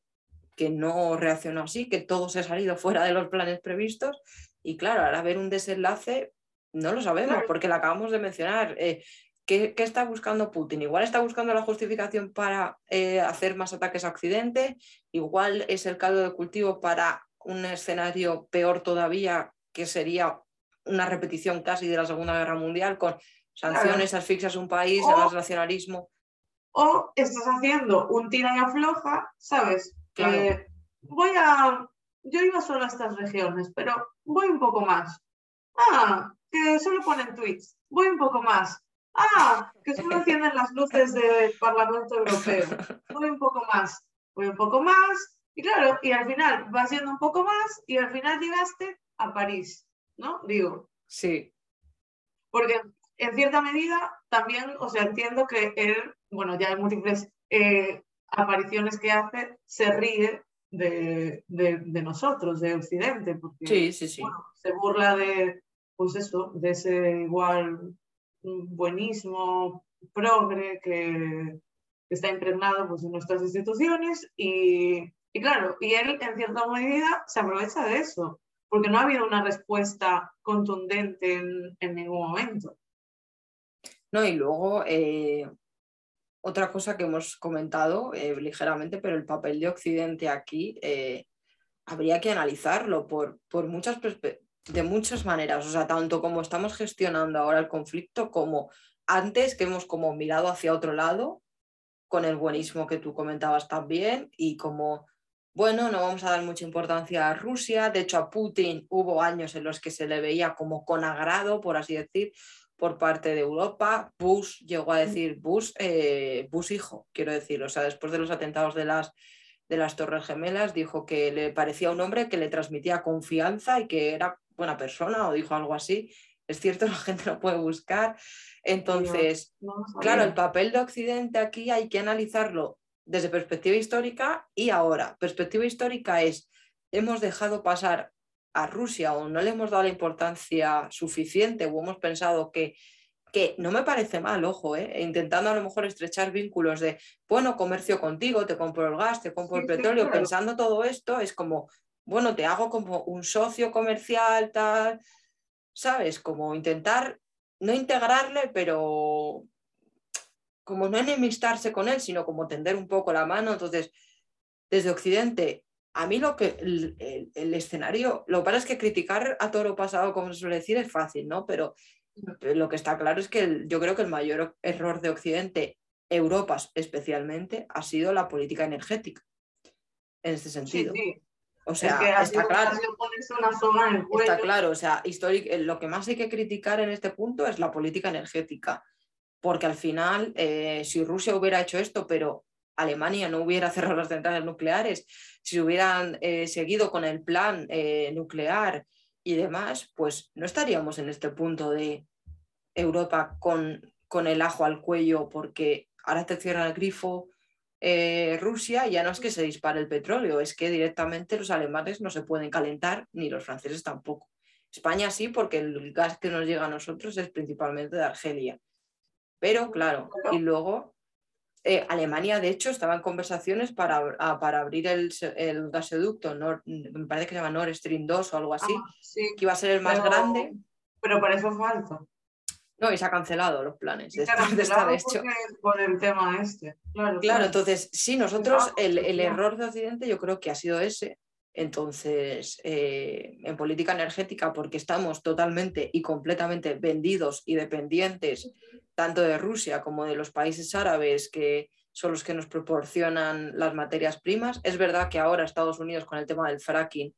que no reaccionó así, que todo se ha salido fuera de los planes previstos y claro, ahora ver un desenlace no lo sabemos porque lo acabamos de mencionar. Eh, ¿qué, está buscando Putin? Igual está buscando la justificación para eh, hacer más ataques a Occidente, igual es el caldo de cultivo para un escenario peor todavía, que sería una repetición casi de la Segunda Guerra Mundial, con sanciones, asfixias a un país, el nacionalismo. O estás haciendo un tira y afloja, ¿sabes? voy a, yo iba solo a estas regiones, pero voy un poco más. Ah, que solo ponen tweets. Voy un poco más. Ah, que solo encienden las luces del Parlamento Europeo. Voy un poco más. Voy un poco más. Y claro, y al final vas yendo un poco más y al final llegaste a París, ¿no? Digo. Sí. Porque en cierta medida también, o sea, entiendo que él, bueno, ya hay múltiples eh, apariciones que hace, se ríe de, nosotros, de Occidente, porque sí, sí, sí. se burla de, pues eso, de ese igual buenismo progre que, está impregnado pues, en nuestras instituciones y, claro, y él en cierta medida se aprovecha de eso, porque no ha habido una respuesta contundente en, ningún momento. No, y luego eh, otra cosa que hemos comentado eh, ligeramente, pero el papel de Occidente aquí eh, habría que analizarlo por, por muchas de muchas maneras, o sea, tanto como estamos gestionando ahora el conflicto como antes que hemos como mirado hacia otro lado con el buenismo que tú comentabas también y como bueno, no vamos a dar mucha importancia a Rusia, de hecho a Putin hubo años en los que se le veía como con agrado, por así decir, por parte de Europa. Bush llegó a decir, Bush, eh, Bush hijo, quiero decir, o sea, después de los atentados de las, de las Torres Gemelas, dijo que le parecía un hombre que le transmitía confianza y que era buena persona, o dijo algo así. Es cierto, la gente lo puede buscar. Entonces, claro, el papel de Occidente aquí hay que analizarlo desde perspectiva histórica y ahora. Perspectiva histórica es, hemos dejado pasar a Rusia o no le hemos dado la importancia suficiente o hemos pensado que, que no me parece mal, ojo, ¿eh? intentando a lo mejor estrechar vínculos de, bueno, comercio contigo, te compro el gas, te compro el petróleo, pensando todo esto, es como, bueno, te hago como un socio comercial, tal, ¿sabes? Como intentar no integrarle, pero como no enemistarse con él, sino como tender un poco la mano. Entonces, desde Occidente, a mí lo que el, escenario, lo que pasa es que criticar a todo lo pasado, como se suele decir, es fácil, ¿no? Pero, lo que está claro es que yo creo que el mayor error de Occidente, Europa especialmente, ha sido la política energética, en este sentido. O sea, está claro. Está claro, o sea, lo que más hay que criticar en este punto es la política energética, porque al final, eh, si Rusia hubiera hecho esto, pero Alemania no hubiera cerrado las centrales nucleares, si hubieran eh, seguido con el plan eh, nuclear y demás, pues no estaríamos en este punto de Europa con, con el ajo al cuello porque ahora te cierra el grifo eh, Rusia ya no es que se dispare el petróleo, es que directamente los alemanes no se pueden calentar ni los franceses tampoco. España sí, porque el gas que nos llega a nosotros es principalmente de Argelia. Pero claro, y luego eh, Alemania, de hecho, estaba en conversaciones para, para abrir el, el gasoducto, me parece que se llama Nord Stream 2 o algo así, ah, que iba a ser el más grande. Pero para eso falta. No, y se ha cancelado los planes. de hecho. Por el tema este. Claro, claro, entonces, sí, nosotros, el, el, error de Occidente yo creo que ha sido ese. Entonces, eh, en política energética, porque estamos totalmente y completamente vendidos y dependientes tanto de Rusia como de los países árabes, que son los que nos proporcionan las materias primas. Es verdad que ahora Estados Unidos, con el tema del fracking,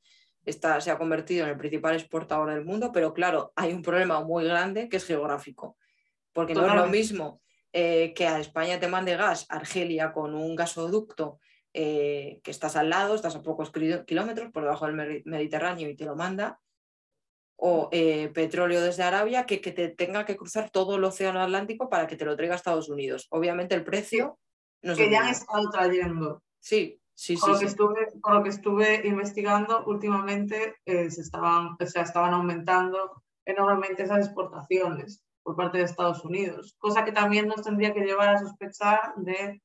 está, se ha convertido en el principal exportador del mundo, pero claro, hay un problema muy grande que es geográfico, porque no es lo mismo eh, que a España te mande gas Argelia con un gasoducto eh, que estás al lado, estás a pocos kilómetros por debajo del Mediterráneo y te lo manda, o eh, petróleo desde Arabia que, que, te tenga que cruzar todo el océano Atlántico para que te lo traiga a Estados Unidos. Obviamente el precio... No que ya han estado trayendo. Sí, sí, con sí. Lo que Estuve, con lo que estuve investigando últimamente, eh, se estaban, o sea, estaban aumentando enormemente esas exportaciones por parte de Estados Unidos, cosa que también nos tendría que llevar a sospechar de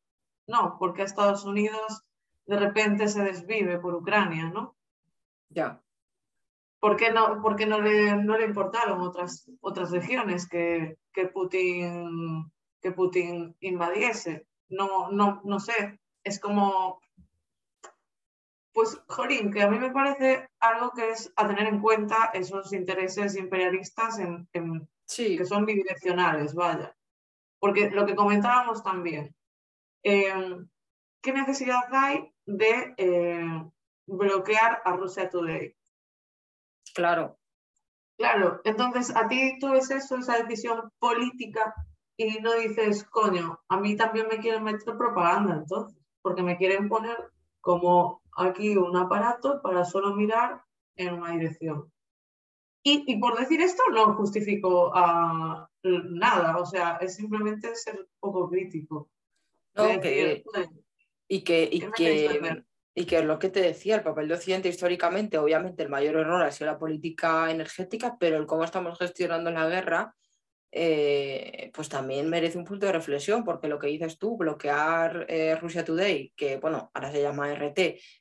no, porque Estados Unidos de repente se desvive por Ucrania, ¿no? Ya. ¿Por qué no, porque no, le, no le importaron otras, otras regiones que, que, Putin, que Putin invadiese? No, no, no sé, es como, pues, Jorín, que a mí me parece algo que es a tener en cuenta esos intereses imperialistas en, que son bidireccionales, vaya. Porque lo que comentábamos también, Em, ¿qué necesidad hay de eh, bloquear a Rusia Today? Claro. Claro, entonces a ti tú ves eso, esa decisión política y no dices, coño, a mí también me quieren meter propaganda entonces, porque me quieren poner como aquí un aparato para solo mirar en una dirección. Y, y por decir esto no justifico a nada, o sea, es simplemente ser poco crítico y que, y que, y que lo que te decía, el papel de Occidente históricamente, obviamente el mayor error ha sido la política energética, pero el cómo estamos gestionando la guerra, eh, pues también merece un punto de reflexión, porque lo que dices tú, bloquear eh, Rusia Today, que bueno, ahora se llama RT,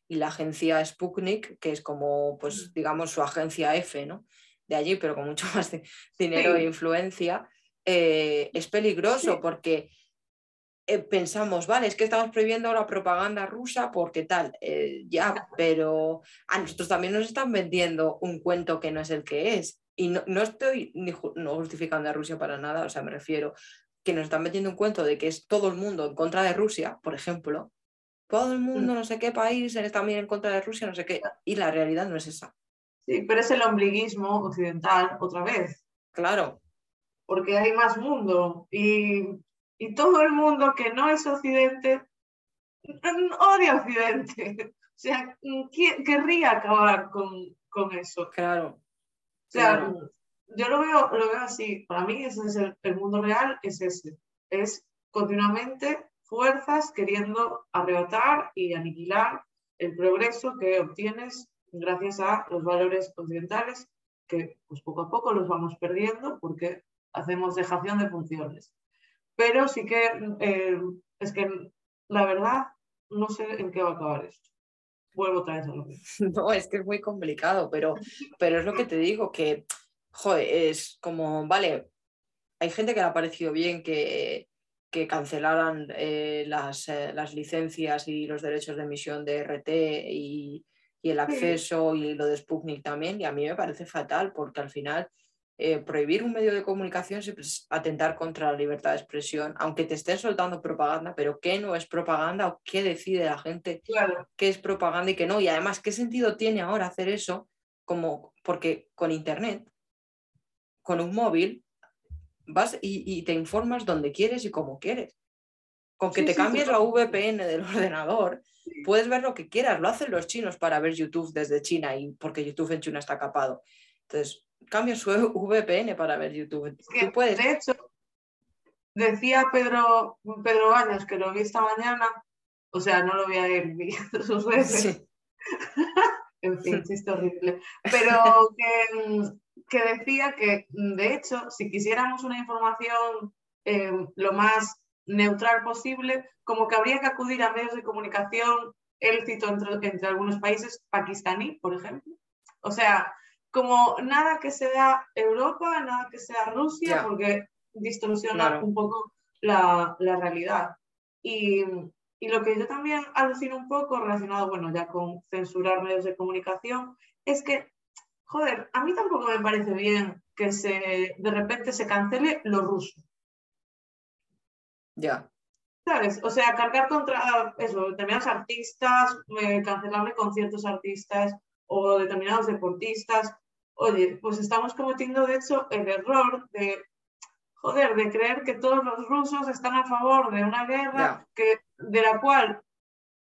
y la agencia Sputnik, que es como, pues mm. digamos, su agencia F, ¿no? De allí, pero con mucho más dinero e influencia, eh, es peligroso porque eh, pensamos, vale, es que estamos prohibiendo la propaganda rusa porque tal, eh, ya, pero a nosotros también nos están vendiendo un cuento que no es el que es. Y no, no estoy ni no justificando a Rusia para nada, o sea, me refiero que nos están vendiendo un cuento de que es todo el mundo en contra de Rusia, por ejemplo. Todo el mundo, mm. no sé qué país, también en contra de Rusia, no sé qué. Y la realidad no es esa. Sí, pero es el ombliguismo occidental otra vez. Claro. Porque hay más mundo y y todo el mundo que no es Occidente odia Occidente. O sea, querría acabar con, con eso. Claro. O sea, yo lo veo, lo veo así. Para mí ese es el, el mundo real, es ese. Es continuamente fuerzas queriendo arrebatar y aniquilar el progreso que obtienes gracias a los valores occidentales que pues poco a poco los vamos perdiendo porque hacemos dejación de funciones. Pero sí que eh, es que la verdad no sé en qué va a acabar esto. Vuelvo otra vez a lo mismo. No, es que es muy complicado, pero, pero es lo que te digo, que, joder, es como, vale, hay gente que le ha parecido bien que, que cancelaran eh, las, eh, las, licencias y los derechos de emisión de RT y, y el acceso y lo de Sputnik también, y a mí me parece fatal porque al final eh, prohibir un medio de comunicación es atentar contra la libertad de expresión, aunque te estén soltando propaganda, pero ¿qué no es propaganda o qué decide la gente qué es propaganda y qué no? Y además, ¿qué sentido tiene ahora hacer eso? Como, porque con Internet, con un móvil, vas y, te informas donde quieres y como quieres. Con que te cambies la VPN del ordenador, puedes ver lo que quieras. Lo hacen los chinos para ver YouTube desde China y porque YouTube en China está capado. Entonces, cambia su VPN para ver YouTube. puedes... De hecho, decía Pedro, Pedro Baños, que lo vi esta mañana, o sea, no lo vi a vi sus veces. en fin, chiste horrible. Pero que, que, decía que, de hecho, si quisiéramos una información eh, lo más neutral posible, como que habría que acudir a medios de comunicación, él citó entre, entre algunos países, pakistaní, por ejemplo. O sea, como nada que sea Europa, nada que sea Rusia, porque distorsiona un poco la, la realidad. Y, y, lo que yo también alucino un poco relacionado, bueno, ya con censurar medios de comunicación, es que, joder, a mí tampoco me parece bien que se, de repente se cancele lo ruso. Ya. ¿Sabes? O sea, cargar contra eso, determinados artistas, eh, cancelarle conciertos artistas o determinados deportistas. Oye, pues estamos cometiendo de hecho el error de, joder, de creer que todos los rusos están a favor de una guerra que, de la cual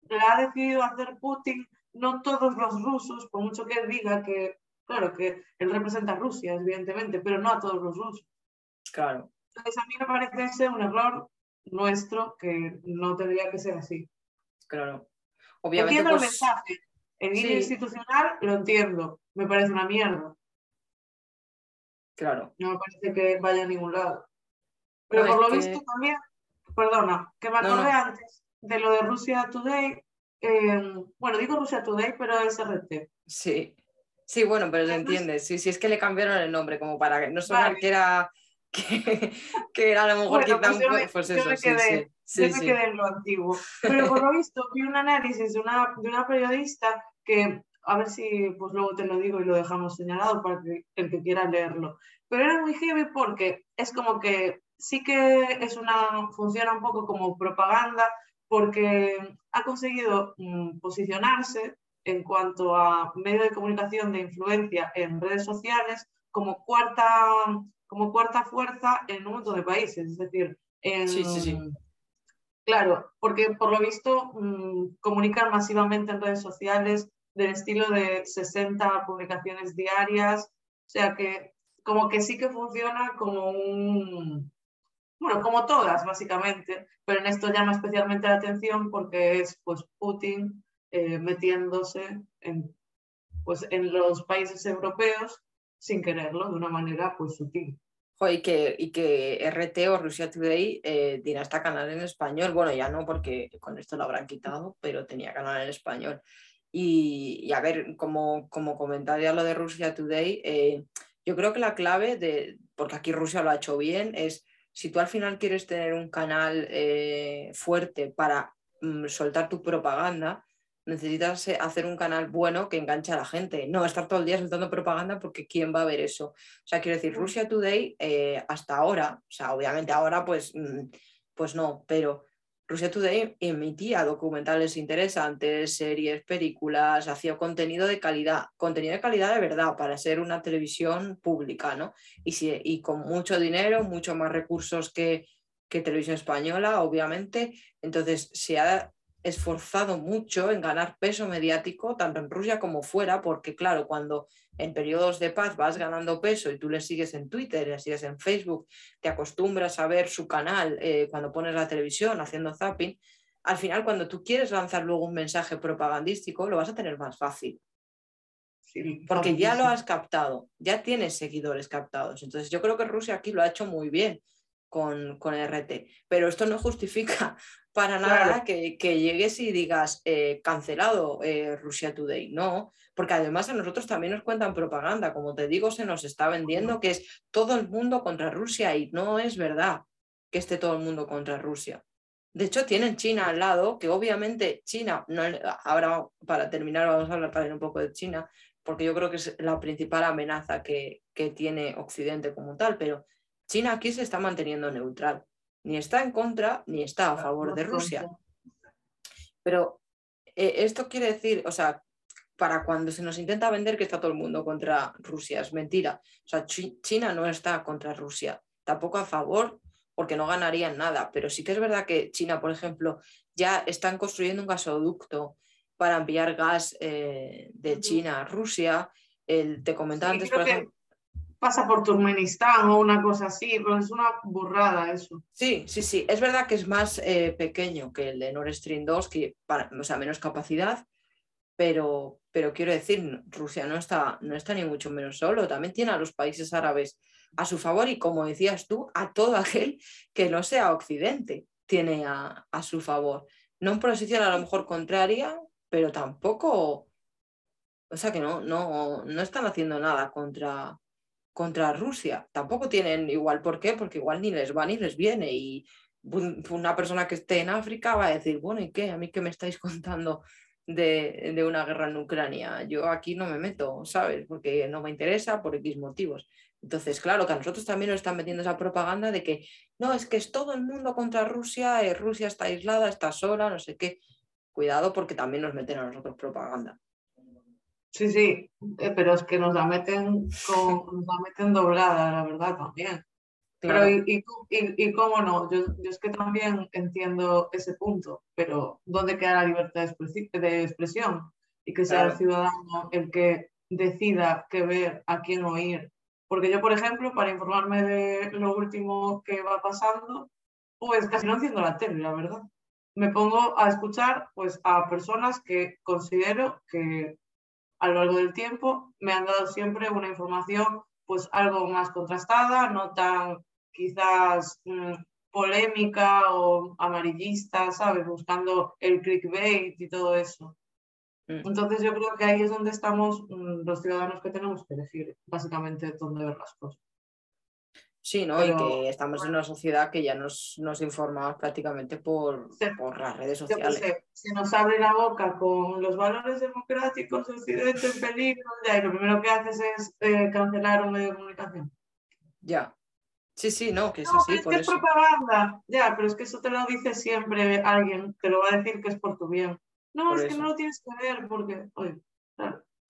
la ha decidido hacer Putin, no todos los rusos, por mucho que él diga que, claro, que él representa a Rusia, evidentemente, pero no a todos los rusos. Claro. Entonces a mí me parece ser un error nuestro que no tendría que ser así. Claro. Obviamente, entiendo el pues, mensaje. En sí. institucional lo entiendo. Me parece una mierda. Claro. No me parece que vaya a ningún lado. Pero por lo visto también, perdona, que me acordé antes de lo de Rusia Today. Eh, bueno, digo Rusia Today, pero es RT. Sí. Sí, bueno, pero se entiende. Sí, sí, es que le cambiaron el nombre como para que no sonara que era que, que a lo mejor bueno, pues, me, pues eso, me quedé, sí, sí, me quedé en lo antiguo. Pero por lo visto vi un análisis de una, de una periodista que, a ver si pues luego te lo digo y lo dejamos señalado para que el que quiera leerlo. Pero era muy heavy porque es como que sí que es una, funciona un poco como propaganda porque ha conseguido mm, posicionarse en cuanto a medio de comunicación de influencia en redes sociales como cuarta como cuarta fuerza en un montón de países. Es decir, en, sí, sí, sí. Claro, porque por lo visto mmm, comunican masivamente en redes sociales del estilo de 60 publicaciones diarias, o sea que como que sí que funciona como un, bueno, como todas básicamente, pero en esto llama especialmente la atención porque es pues Putin eh, metiéndose en, pues, en los países europeos sin quererlo, de una manera pues sutil. y, que, y que RT o Rusia Today eh, tiene hasta canal en español. Bueno, ya no, porque con esto lo habrán quitado, pero tenía canal en español. Y, a ver, como, como comentario lo de Rusia Today, eh, yo creo que la clave, de, porque aquí Rusia lo ha hecho bien, es si tú al final quieres tener un canal eh, fuerte para mm, soltar tu propaganda, necesitas eh, hacer un canal bueno que enganche a la gente, no estar todo el día soltando propaganda porque ¿quién va a ver eso? O sea, quiero decir, Rusia Today eh, hasta ahora, o sea, obviamente ahora pues, mm, pues no, pero Rusia Today emitía documentales interesantes, series, películas, hacía contenido de calidad, contenido de calidad de verdad para ser una televisión pública, ¿no? Y, si, y con mucho dinero, mucho más recursos que, que televisión española, obviamente. Entonces, se ha esforzado mucho en ganar peso mediático, tanto en Rusia como fuera, porque claro, cuando en periodos de paz vas ganando peso y tú le sigues en Twitter, le sigues en Facebook, te acostumbras a ver su canal eh, cuando pones la televisión haciendo zapping, al final cuando tú quieres lanzar luego un mensaje propagandístico, lo vas a tener más fácil. porque ya lo has captado, ya tienes seguidores captados. Entonces yo creo que Rusia aquí lo ha hecho muy bien con, con RT, pero esto no justifica para nada que, llegues y digas eh, cancelado eh, Rusia Today, no, porque además a nosotros también nos cuentan propaganda, como te digo, se nos está vendiendo que es todo el mundo contra Rusia y no es verdad que esté todo el mundo contra Rusia. De hecho, tienen China al lado, que obviamente China, no, ahora para terminar vamos a hablar también un poco de China, porque yo creo que es la principal amenaza que, que tiene Occidente como tal, pero China aquí se está manteniendo neutral ni está en contra ni está a favor de Rusia. Pero eh, esto quiere decir, o sea, para cuando se nos intenta vender que está todo el mundo contra Rusia, es mentira. O sea, China no está contra Rusia, tampoco a favor porque no ganarían nada, pero sí que es verdad que China, por ejemplo, ya están construyendo un gasoducto para enviar gas eh, de China a Rusia. El, te comentaba antes, por ejemplo... pasa por Turkmenistán o una cosa así, pero es una burrada eso. Sí, sí, sí. Es verdad que es más eh, pequeño que el de Nord Stream 2, que o sea, menos capacidad, pero, pero quiero decir, Rusia no está, no está ni mucho menos solo, también tiene a los países árabes a su favor y como decías tú, a todo aquel que no sea Occidente tiene a, a su favor. No en posición a lo mejor contraria, pero tampoco, o sea que no, no, no están haciendo nada contra, contra Rusia. Tampoco tienen igual, ¿por qué? Porque igual ni les va ni les viene. Y una persona que esté en África va a decir, bueno, ¿y qué? ¿A mí qué me estáis contando de, de una guerra en Ucrania? Yo aquí no me meto, ¿sabes? Porque no me interesa por X motivos. Entonces, claro, que a nosotros también nos están metiendo esa propaganda de que no, es que es todo el mundo contra Rusia, eh, Rusia está aislada, está sola, no sé qué. Cuidado porque también nos meten a nosotros propaganda. Sí, sí, eh, pero es que nos la meten, con, nos la meten doblada, la verdad, también. Pero y, y, cómo no, yo, yo, es que también entiendo ese punto, pero ¿dónde queda la libertad de expresión? Y que sea el ciudadano el que decida qué ver, a quién oír. Porque yo, por ejemplo, para informarme de lo último que va pasando, pues casi no enciendo la tele, la verdad. Me pongo a escuchar pues, a personas que considero que a lo largo del tiempo me han dado siempre una información pues algo más contrastada, no tan quizás mm, polémica o amarillista, ¿sabes? Buscando el clickbait y todo eso. Mm. Entonces yo creo que ahí es donde estamos mm, los ciudadanos que tenemos que elegir básicamente dónde ver las cosas. Sí, ¿no? y que estamos en una sociedad que ya nos, nos informa prácticamente por, por las redes sociales. se nos abre la boca con los valores democráticos, Occidente en peligro, ya, y lo primero que haces es eh, cancelar un medio de comunicación. Ya. Sí, sí, no, que es no, así. Es que es propaganda, ya, pero es que eso te lo dice siempre alguien, te lo va a decir que es por tu bien. No, es que no lo tienes que ver porque, oye.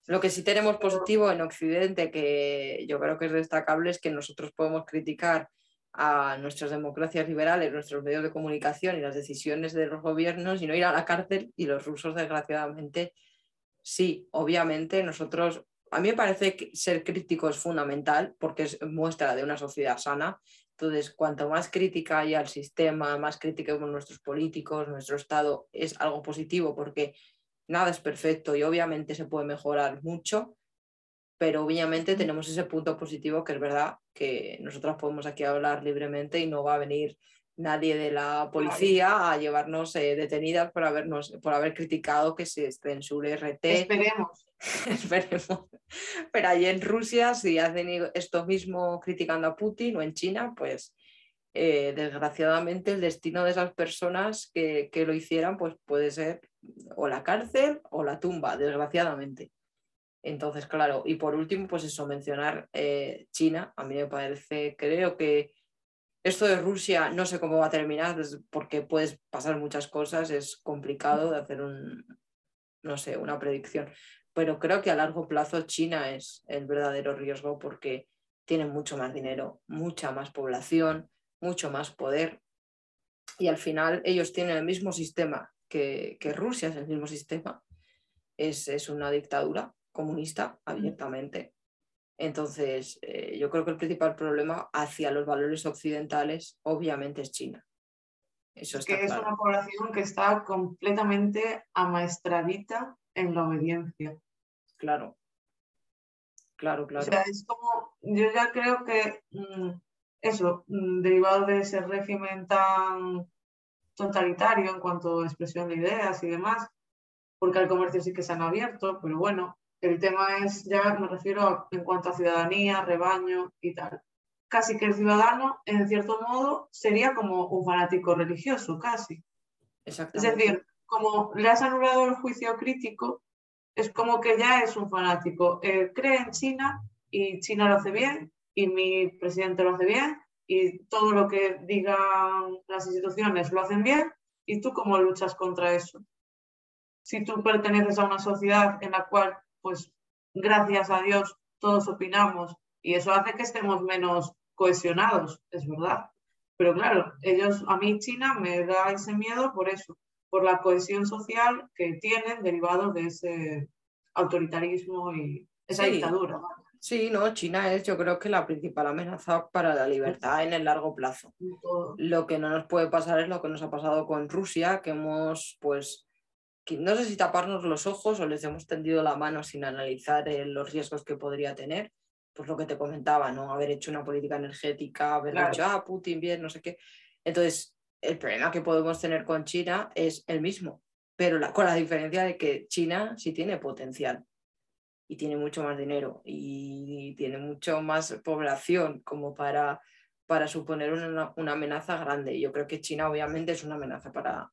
Lo que sí tenemos positivo en Occidente, que yo creo que es destacable, es que nosotros podemos criticar a nuestras democracias liberales, nuestros medios de comunicación y las decisiones de los gobiernos y no ir a la cárcel. Y los rusos, desgraciadamente, sí, obviamente nosotros, a mí me parece que ser crítico es fundamental porque es muestra de una sociedad sana. Entonces, cuanto más crítica haya al sistema, más crítica con nuestros políticos, nuestro Estado, es algo positivo porque nada es perfecto y obviamente se puede mejorar mucho, pero obviamente tenemos ese punto positivo que es verdad que nosotras podemos aquí hablar libremente y no va a venir nadie de la policía a llevarnos eh, detenidas por, habernos, por haber criticado que se censure RT. Esperemos. Esperemos. Pero allí en Rusia, si hacen esto mismo criticando a Putin o en China, pues eh, desgraciadamente el destino de esas personas que, que, lo hicieran pues puede ser o la cárcel o la tumba, desgraciadamente. Entonces, claro, y por último, pues eso, mencionar eh, China, a mí me parece, creo que esto de Rusia no sé cómo va a terminar porque puedes pasar muchas cosas, es complicado de hacer un, no sé, una predicción, pero creo que a largo plazo China es el verdadero riesgo porque tiene mucho más dinero, mucha más población, mucho más poder. Y al final ellos tienen el mismo sistema que, Rusia, es el mismo sistema. Es, es una dictadura comunista abiertamente. Entonces, eh, yo creo que el principal problema hacia los valores occidentales obviamente es China. Eso es que es una población que está completamente amaestradita en la obediencia. Claro, claro, claro. O sea, es como, yo ya creo que mm, eso, mm, derivado de ese régimen tan totalitario en cuanto a expresión de ideas y demás, porque al comercio sí que se han abierto, pero bueno, el tema es, ya me refiero en cuanto a ciudadanía, rebaño y tal. Casi que el ciudadano, en cierto modo, sería como un fanático religioso, casi. Es decir, como le has anulado el juicio crítico, es como que ya es un fanático. Eh, cree en China y China lo hace bien y mi presidente lo hace bien y todo lo que digan las instituciones lo hacen bien y tú cómo luchas contra eso. Si tú perteneces a una sociedad en la cual, pues, gracias a Dios, todos opinamos y eso hace que estemos menos cohesionados, es verdad. Pero claro, ellos, a mí China me da ese miedo por eso, por la cohesión social que tienen derivado de ese autoritarismo y esa dictadura. Sí, no, China es yo creo que la principal amenaza para la libertad en el largo plazo. Lo que no nos puede pasar es lo que nos ha pasado con Rusia, que hemos, pues, no sé si taparnos los ojos o les hemos tendido la mano sin analizar eh, los riesgos que podría tener. Pues lo que te comentaba, ¿no? Haber hecho una política energética, haber dicho, ah, Putin bien, no sé qué. Entonces, el problema que podemos tener con China es el mismo, pero con la diferencia de que China sí tiene potencial y tiene mucho más dinero y tiene mucho más población como para, para suponer una, amenaza grande. Yo creo que China obviamente es una amenaza para,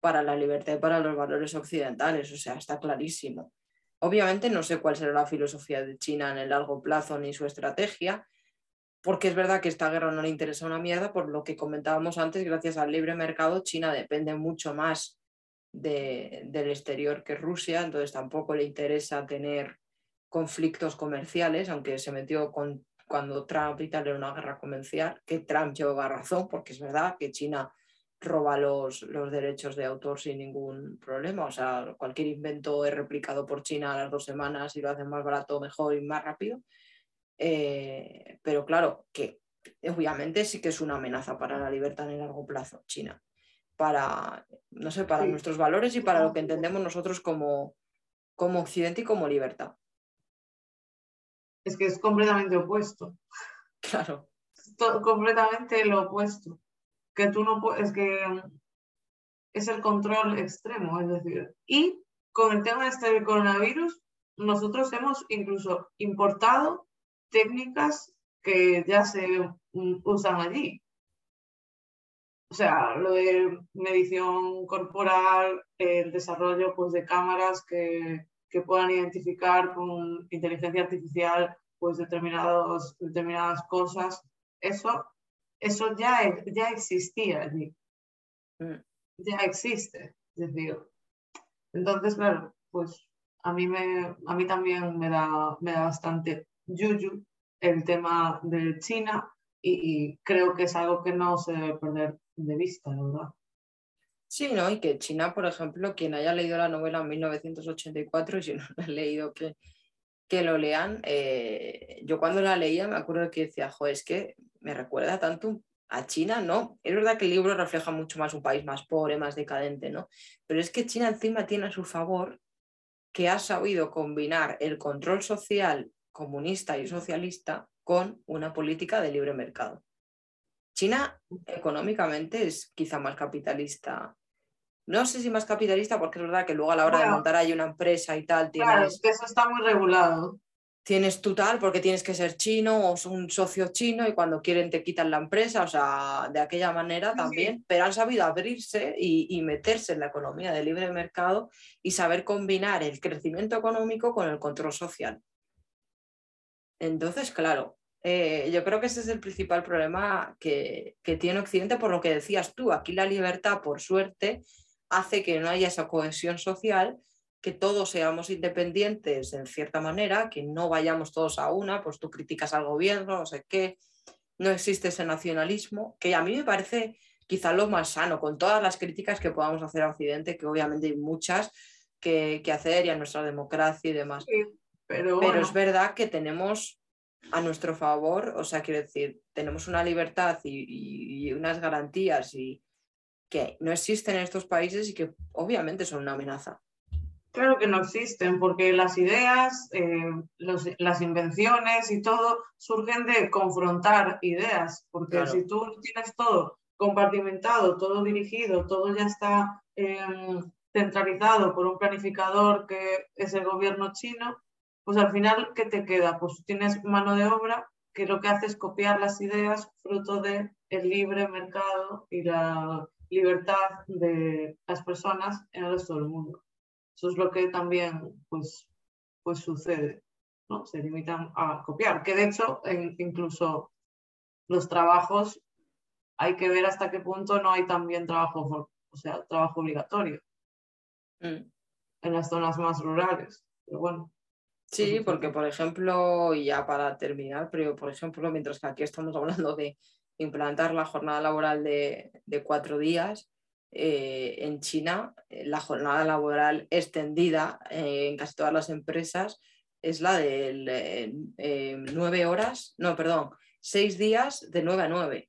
para la libertad y para los valores occidentales, o sea, está clarísimo. Obviamente no sé cuál será la filosofía de China en el largo plazo ni su estrategia, porque es verdad que esta guerra no le interesa una mierda, por lo que comentábamos antes, gracias al libre mercado, China depende mucho más del exterior que Rusia, entonces tampoco le interesa tener conflictos comerciales, aunque se metió con, cuando Trump y tal era una guerra comercial, que Trump lleva razón, porque es verdad que China roba los, los derechos de autor sin ningún problema. O sea, cualquier invento es replicado por China a las dos semanas y lo hacen más barato, mejor y más rápido. Eh, pero claro, que obviamente sí que es una amenaza para la libertad en el largo plazo, China. Para, no sé, para nuestros valores y para lo que entendemos nosotros como, como Occidente y como libertad es que es completamente opuesto. Claro. completamente lo opuesto. Que tú no puedes, que es el control extremo, es decir. Y con el tema este del coronavirus, nosotros hemos incluso importado técnicas que ya se usan allí. O sea, lo de medición corporal, el desarrollo pues, de cámaras que que puedan identificar con inteligencia artificial pues determinados, determinadas cosas. Eso, eso ya, ya existía allí. Mm. Ya existe. Es decir, entonces, claro, pues a mí, me, a mí también me da, me da bastante yuyu el tema de China y, y, creo que es algo que no se debe perder de vista, la verdad. Sí, ¿no? Y que China, por ejemplo, quien haya leído la novela en 1984, y si no la ha leído, que, que lo lean. Eh, yo cuando la leía me acuerdo que decía, jo, es que me recuerda tanto a China, ¿no? Es verdad que el libro refleja mucho más un país más pobre, más decadente, ¿no? Pero es que China encima tiene a su favor que ha sabido combinar el control social comunista y socialista con una política de libre mercado. China económicamente es quizá más capitalista no sé si más capitalista, porque es verdad que luego a la hora de montar ahí una empresa y tal, tienes... Claro, es que eso está muy regulado. Tienes tu tal, porque tienes que ser chino o un socio chino y cuando quieren te quitan la empresa, o sea, de aquella manera también, pero han sabido abrirse y, meterse en la economía de libre mercado y saber combinar el crecimiento económico con el control social. Entonces, claro, eh, yo creo que ese es el principal problema que, que, tiene Occidente, por lo que decías tú. Aquí la libertad, por suerte, hace que no haya esa cohesión social, que todos seamos independientes en cierta manera, que no vayamos todos a una, pues tú criticas al gobierno, no sé qué, no existe ese nacionalismo, que a mí me parece quizá lo más sano, con todas las críticas que podamos hacer a Occidente, que obviamente hay muchas que, hacer y a nuestra democracia y demás. pero, pero es verdad que tenemos a nuestro favor, o sea, quiero decir, tenemos una libertad y unas garantías y, que no existen en estos países y que obviamente son una amenaza. Claro que no existen, porque las ideas, eh, las invenciones y todo surgen de confrontar ideas, porque si tú tienes todo compartimentado, todo dirigido, todo ya está em, centralizado por un planificador que es el gobierno chino, pues al final, ¿qué te queda? Pues tienes mano de obra que lo que hace es copiar las ideas fruto del el libre mercado y la libertad de las personas en el resto del mundo. Eso es lo que también pues, pues sucede, ¿no? Se limitan a copiar, que de hecho incluso los trabajos hay que ver hasta qué punto no hay también trabajo, o sea, trabajo obligatorio mm. en las zonas más rurales. Pero bueno. Sí, porque por ejemplo, y ya para terminar, pero por ejemplo, mientras que aquí estamos hablando de implantar la jornada laboral de, cuatro días. Eh, en China, eh, la jornada laboral extendida eh, en casi todas las empresas es la de eh, nueve horas, no, perdón, seis días de nueve a nueve.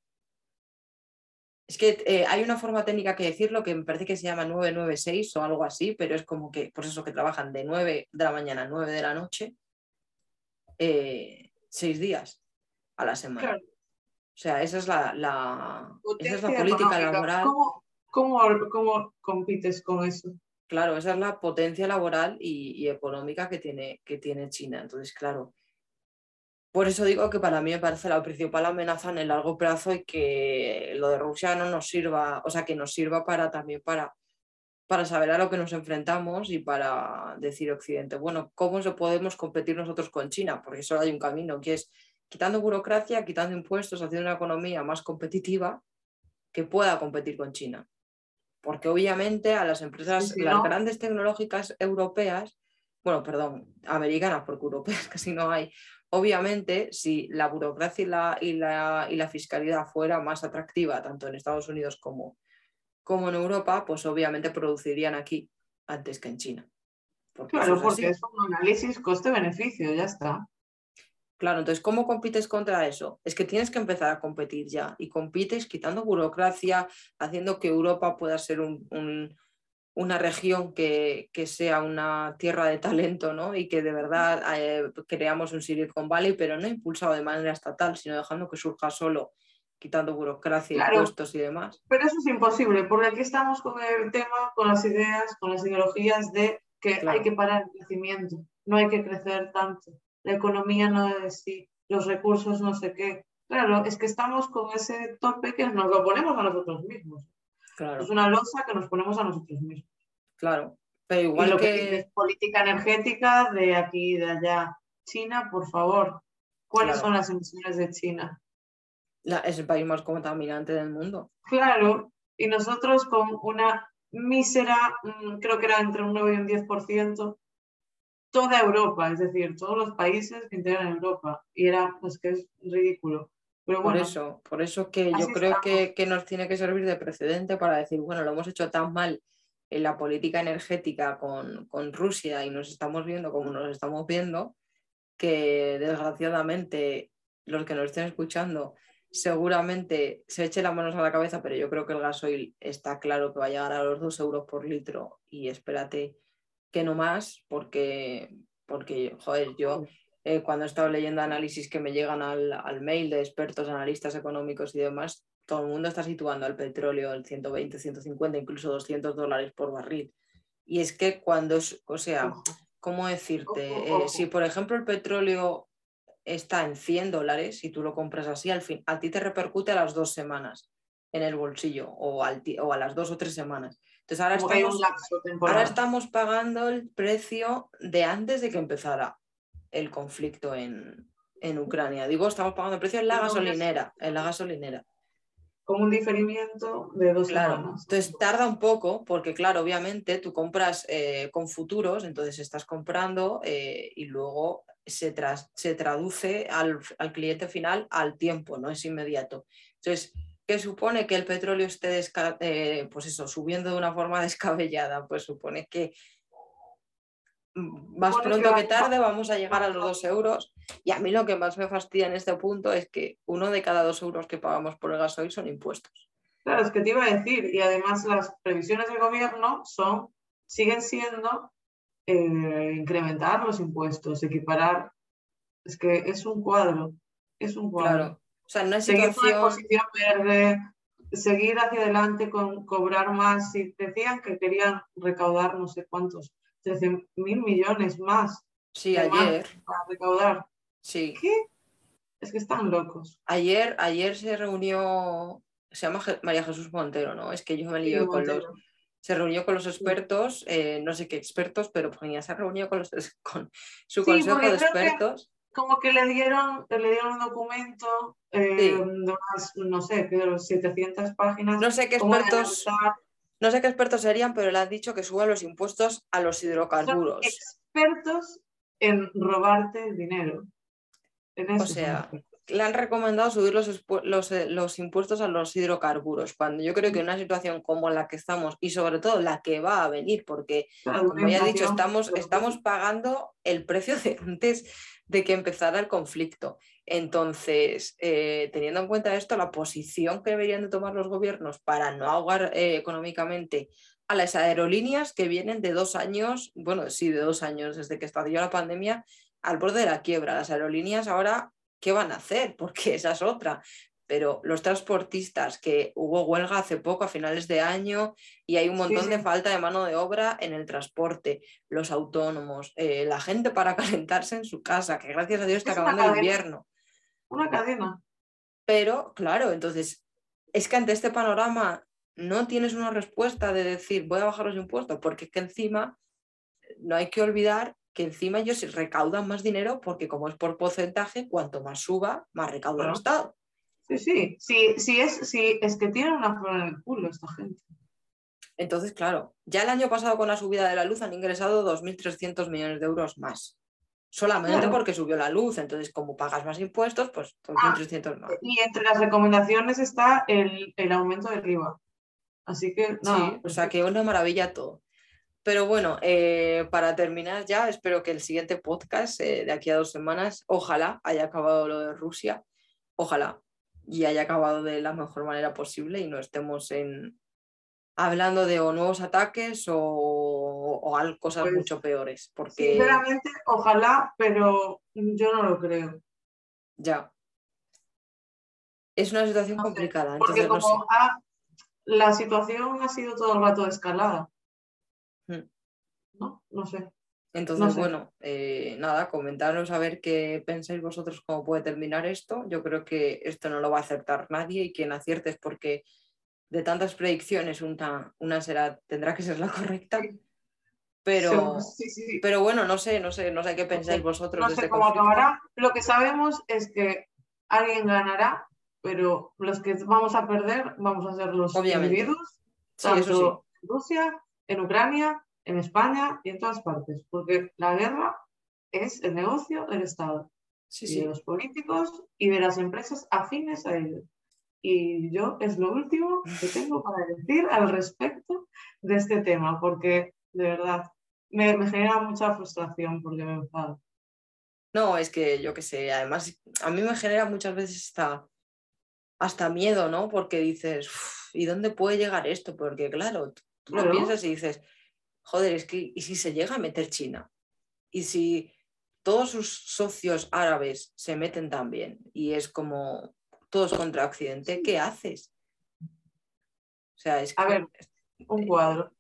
Es que hay una forma técnica que decirlo que me parece que se llama 996 o algo así, pero es como que, por eso que trabajan de 9 de la mañana a 9 de la noche, seis días a la semana. O sea, esa es la, la, esa es la política laboral. ¿Cómo, compites con eso? Claro, esa es la potencia laboral y, y, económica que tiene, que tiene China. Entonces, claro, por eso digo que para mí me parece la principal amenaza en el largo plazo y que lo de Rusia no nos sirva, o sea, que nos sirva para también para, para saber a lo que nos enfrentamos y para decir Occidente, bueno, ¿cómo podemos competir nosotros con China? Porque solo hay un camino, que es quitando burocracia, quitando impuestos, haciendo una economía más competitiva que pueda competir con China. Porque obviamente a las empresas, las grandes tecnológicas europeas, bueno, perdón, americanas, porque europeas casi no hay, Obviamente, si la burocracia y la, fiscalidad fuera más atractiva, tanto en Estados Unidos como, como en Europa, pues obviamente producirían aquí antes que en China. claro, porque es un análisis coste-beneficio, ya está. Claro, entonces, ¿cómo compites contra eso? Es que tienes que empezar a competir ya y compites quitando burocracia, haciendo que Europa pueda ser un, una región que, sea una tierra de talento ¿no? y que de verdad eh, creamos un Silicon Valley, pero no impulsado de manera estatal, sino dejando que surja solo, quitando burocracia, y impuestos y demás. Pero eso es imposible, porque aquí estamos con el tema, con las ideas, con las ideologías de que hay que parar el crecimiento, no hay que crecer tanto, la economía no es sí, los recursos no sé qué. Claro, es que estamos con ese tope que nos lo ponemos a nosotros mismos. Es una losa que nos ponemos a nosotros mismos. Claro, pero igual que... política energética de aquí y de allá. China, por favor, ¿cuáles son las emisiones de China? es el país más contaminante del mundo. Claro, y nosotros con una mísera, mm, creo que era entre un 9 y un 10%, toda Europa, es decir, todos los países que integran Europa. Y era, pues que es ridículo por eso, por eso que yo creo que, nos tiene que servir de precedente para decir, bueno, lo hemos hecho tan mal en la política energética con, Rusia y nos estamos viendo como nos estamos viendo, que desgraciadamente los que nos estén escuchando seguramente se echen las manos a la cabeza, pero yo creo que el gasoil está claro que va a llegar a los dos euros por litro y espérate que no más, porque, porque joder, yo eh, cuando he estado leyendo análisis que me llegan al, mail de expertos, analistas económicos y demás, todo el mundo está situando al petróleo en 120, 150, incluso 200 dólares por barril. Y es que cuando, o sea, ¿cómo decirte? Eh, si por ejemplo el petróleo está en 100 dólares y tú lo compras así, al fin, a ti te repercute a las dos semanas en el bolsillo o, o a las dos o tres semanas. Entonces ahora estamos, ahora estamos pagando el precio de antes de que empezara el conflicto en, Ucrania. Digo, estamos pagando el precio en la gasolinera, en la gasolinera. Con un diferimiento de dos claro. Entonces tarda un poco, porque claro, obviamente tú compras eh, con futuros, entonces estás comprando eh, y luego se, se traduce al, cliente final al tiempo, no es inmediato. Entonces, ¿qué supone que el petróleo esté eh, pues eso, subiendo de una forma descabellada? Pues supone que más pronto que tarde vamos a llegar a los dos euros. Y a mí lo que más me fastidia en este punto es que uno de cada dos euros que pagamos por el gasoil son impuestos. Claro, es que te iba a decir, y además las previsiones del gobierno son, siguen siendo eh, incrementar los impuestos, equiparar. Es que es un cuadro, es un cuadro. Claro. O sea, no es situación... verde, seguir hacia adelante con cobrar más. Y decían que querían recaudar no sé cuántos 13 mil millones más. Sí, ayer. Para recaudar. Sí. ¿Qué? Es que están locos. Ayer, ayer se reunió, se llama María Jesús Montero, ¿no? Es que yo me lío con los. Se reunió con los expertos, eh, no sé qué expertos, pero pues ya se reunió con, los, con su consejo de expertos. Como que le dieron, le dieron un documento eh, de unas, no sé, de 700 páginas. No sé qué expertos. No sé qué expertos serían, pero le han dicho que suban los impuestos a los hidrocarburos. expertos en robarte el dinero. o sea, le han recomendado subir los, los, eh, los, impuestos a los hidrocarburos, cuando yo creo que en una situación como la que estamos y sobre todo la que va a venir, porque como ya he dicho, estamos, estamos pagando el precio de antes de que empezara el conflicto. Entonces, eh, teniendo en cuenta esto, la posición que deberían de tomar los gobiernos para no ahogar eh, económicamente a las aerolíneas que vienen de dos años, bueno, sí, de dos años desde que estalló la pandemia, al borde de la quiebra. Las aerolíneas ahora ¿qué van a hacer? Porque esa es otra. Pero los transportistas, que hubo huelga hace poco, a finales de año, y hay un montón de falta de mano de obra en el transporte, los autónomos, eh, la gente para calentarse en su casa, que gracias a Dios está acabando el invierno. Una cadena. Pero, claro, entonces, es que ante este panorama no tienes una respuesta de decir voy a bajar los impuestos, porque es que encima no hay que olvidar que encima ellos recaudan más dinero porque como es por porcentaje, cuanto más suba, más recauda el Estado. Sí, sí, sí, sí, es, sí, es que tienen una flor en el culo esta gente. Entonces, claro, ya el año pasado con la subida de la luz han ingresado 2.300 millones de euros más. Solamente porque subió la luz. Entonces, como pagas más impuestos, pues 2.300 más. Y entre las recomendaciones está el, aumento del IVA. Así que, no. Sí, o sea que una maravilla todo. Pero bueno, eh, para terminar ya, espero que el siguiente podcast eh, de aquí a dos semanas, ojalá haya acabado lo de Rusia, ojalá y haya acabado de la mejor manera posible y no estemos en hablando de o nuevos ataques o, o cosas pues, mucho peores. Porque... Sinceramente, ojalá, pero yo no lo creo. Ya. Es una situación complicada. Porque como la situación ha sido todo el rato escalada. Mm. ¿no? No sé. Entonces, bueno, eh, nada, comentaros a ver qué pensáis vosotros cómo puede terminar esto. Yo creo que esto no lo va a acertar nadie y quien acierte es porque de tantas predicciones una, una será, tendrá que ser la correcta. Pero, pero bueno, no sé, no sé, no sé qué pensáis vosotros. No sé cómo acabará. Lo que sabemos es que alguien ganará, pero los que vamos a perder vamos a ser los individuos, tanto Rusia en Ucrania, en España y en todas partes, porque la guerra es el negocio del Estado, y de los políticos y de las empresas afines a ellos. Y yo es lo último que tengo para decir al respecto de este tema, porque de verdad me, genera mucha frustración porque me enfado. No, es que yo qué sé, además a mí me genera muchas veces hasta, hasta miedo, ¿no? Porque dices, ¿y dónde puede llegar esto? Porque claro, Tú lo piensas y dices, joder, es que, ¿y si se llega a meter China? ¿Y si todos sus socios árabes se meten también? Y es como todos contra Occidente, ¿qué haces? O sea, es A ver, un cuadro.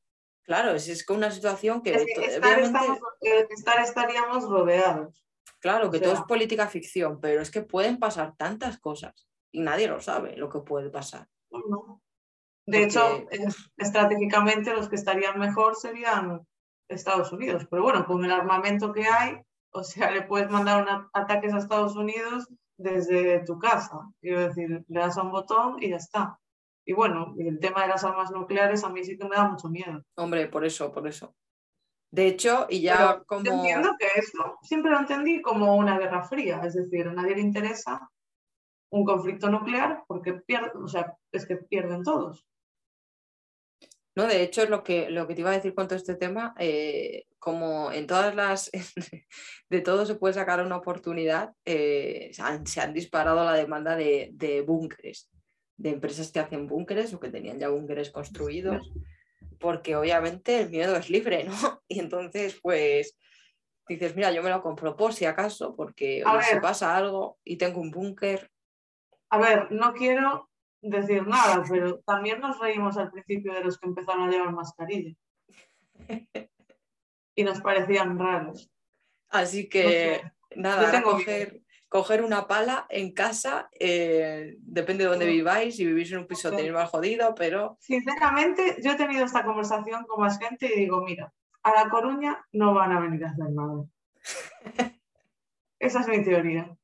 Claro, es, es una situación que... estar, eh, estaríamos rodeados. Claro, que todo es política ficción, pero es que pueden pasar tantas cosas y nadie lo sabe lo que puede pasar. No. De hecho, estratégicamente los que estarían mejor serían Estados Unidos. Pero bueno, con el armamento que hay, o sea, le puedes mandar ataques a Estados Unidos desde tu casa. Quiero decir, le das a un botón y ya está. Y bueno, el tema de las armas nucleares a mí sí que me da mucho miedo. Hombre, por eso, por eso. De hecho, y ya como... entiendo que eso siempre lo entendí como una guerra fría, es decir, a nadie le interesa un conflicto nuclear porque pierde, o sea, es que pierden todos. No, de hecho, lo que, lo que te iba a decir con todo este tema, eh, como en todas las, de todo se puede sacar una oportunidad, eh, se, han, disparado la demanda de, de búnkeres, de empresas que hacen búnkeres o que tenían ya búnkeres construidos, porque obviamente el miedo es libre, ¿no? Y entonces, pues, dices, mira, yo me lo compro por si acaso, porque si pasa algo y tengo un búnker. A ver, no quiero decir nada, pero también nos reímos al principio de los que empezaron a llevar mascarilla. Y nos parecían raros. Así que nada, coger, una pala en casa, eh, depende de dónde viváis, si vivís en un piso tenéis más jodido, pero... Sinceramente, yo he tenido esta conversación con más gente y digo, mira, a La Coruña no van a venir a hacer nada. Esa es mi teoría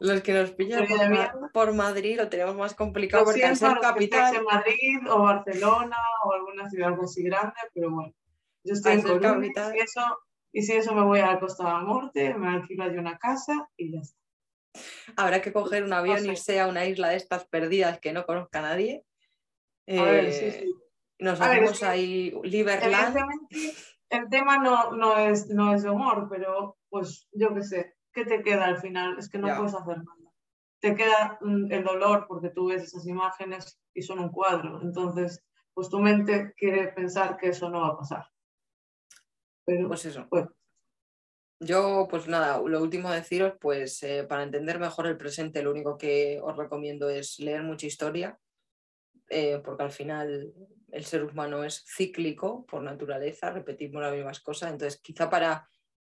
los, que, nos pillan por, Madrid lo tenemos más complicado porque al ser capital. en Madrid o Barcelona o alguna ciudad así grande, pero bueno, yo estoy en Coruña y eso y si eso me voy a la Costa de la Morte, me alquilo allí una casa y ya está. Habrá que coger un avión y irse a una isla de estas perdidas que no conozca a nadie. A ver, sí, sí. Nos A ver, hacemos es que ahí Liberland. El tema no, no, es, no es de humor, pero pues yo qué sé, ¿qué te queda al final? Es que no Ya. puedes hacer nada. Te queda el dolor porque tú ves esas imágenes y son un cuadro. Entonces, pues tu mente quiere pensar que eso no va a pasar. Pero, Pues eso. Bueno. Yo, pues nada, lo último a deciros, pues eh, para entender mejor el presente, lo único que os recomiendo es leer mucha historia, eh, porque al final el ser humano es cíclico por naturaleza, repetimos las mismas cosas, entonces quizá para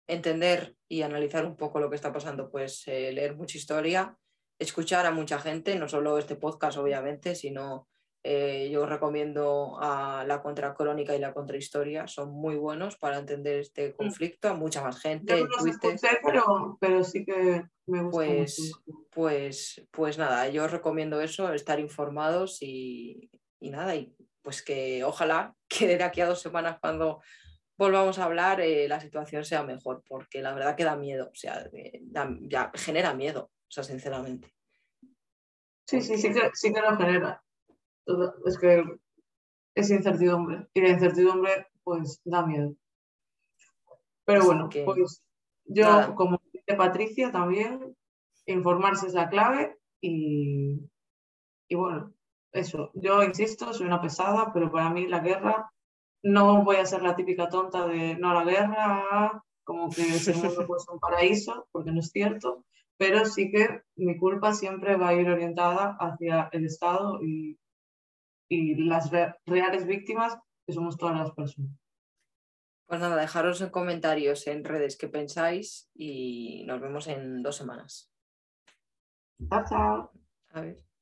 entender y analizar un poco lo que está pasando, pues eh, leer mucha historia, escuchar a mucha gente, no solo este podcast obviamente, sino eh, yo recomiendo a la contracrónica y la contrahistoria, son muy buenos para entender este conflicto, a mucha más gente, yo no los escuché, pero, pero sí que me gusta Pues, mucho. pues, pues nada, yo os recomiendo eso, estar informados y, y nada, y pues que ojalá que de aquí a dos semanas cuando volvamos a hablar eh, la situación sea mejor, porque la verdad que da miedo, o sea, eh, da- ya genera miedo, o sea, sinceramente. Sí, sí, sí que, sí que lo genera. Es que es incertidumbre. Y la incertidumbre, pues, da miedo. Pero bueno, que, pues yo, nada. como dice Patricia, también informarse es la clave y, y bueno, eso. Yo insisto, soy una pesada, pero para mí la guerra, no voy a ser la típica tonta de no a la guerra, como que ese mundo pues un paraíso, porque no es cierto, pero sí que mi culpa siempre va a ir orientada hacia el Estado y, y las re- reales víctimas, que somos todas las personas. Pues nada, dejaros en comentarios en redes qué pensáis y nos vemos en dos semanas. Chao, chao. A ver.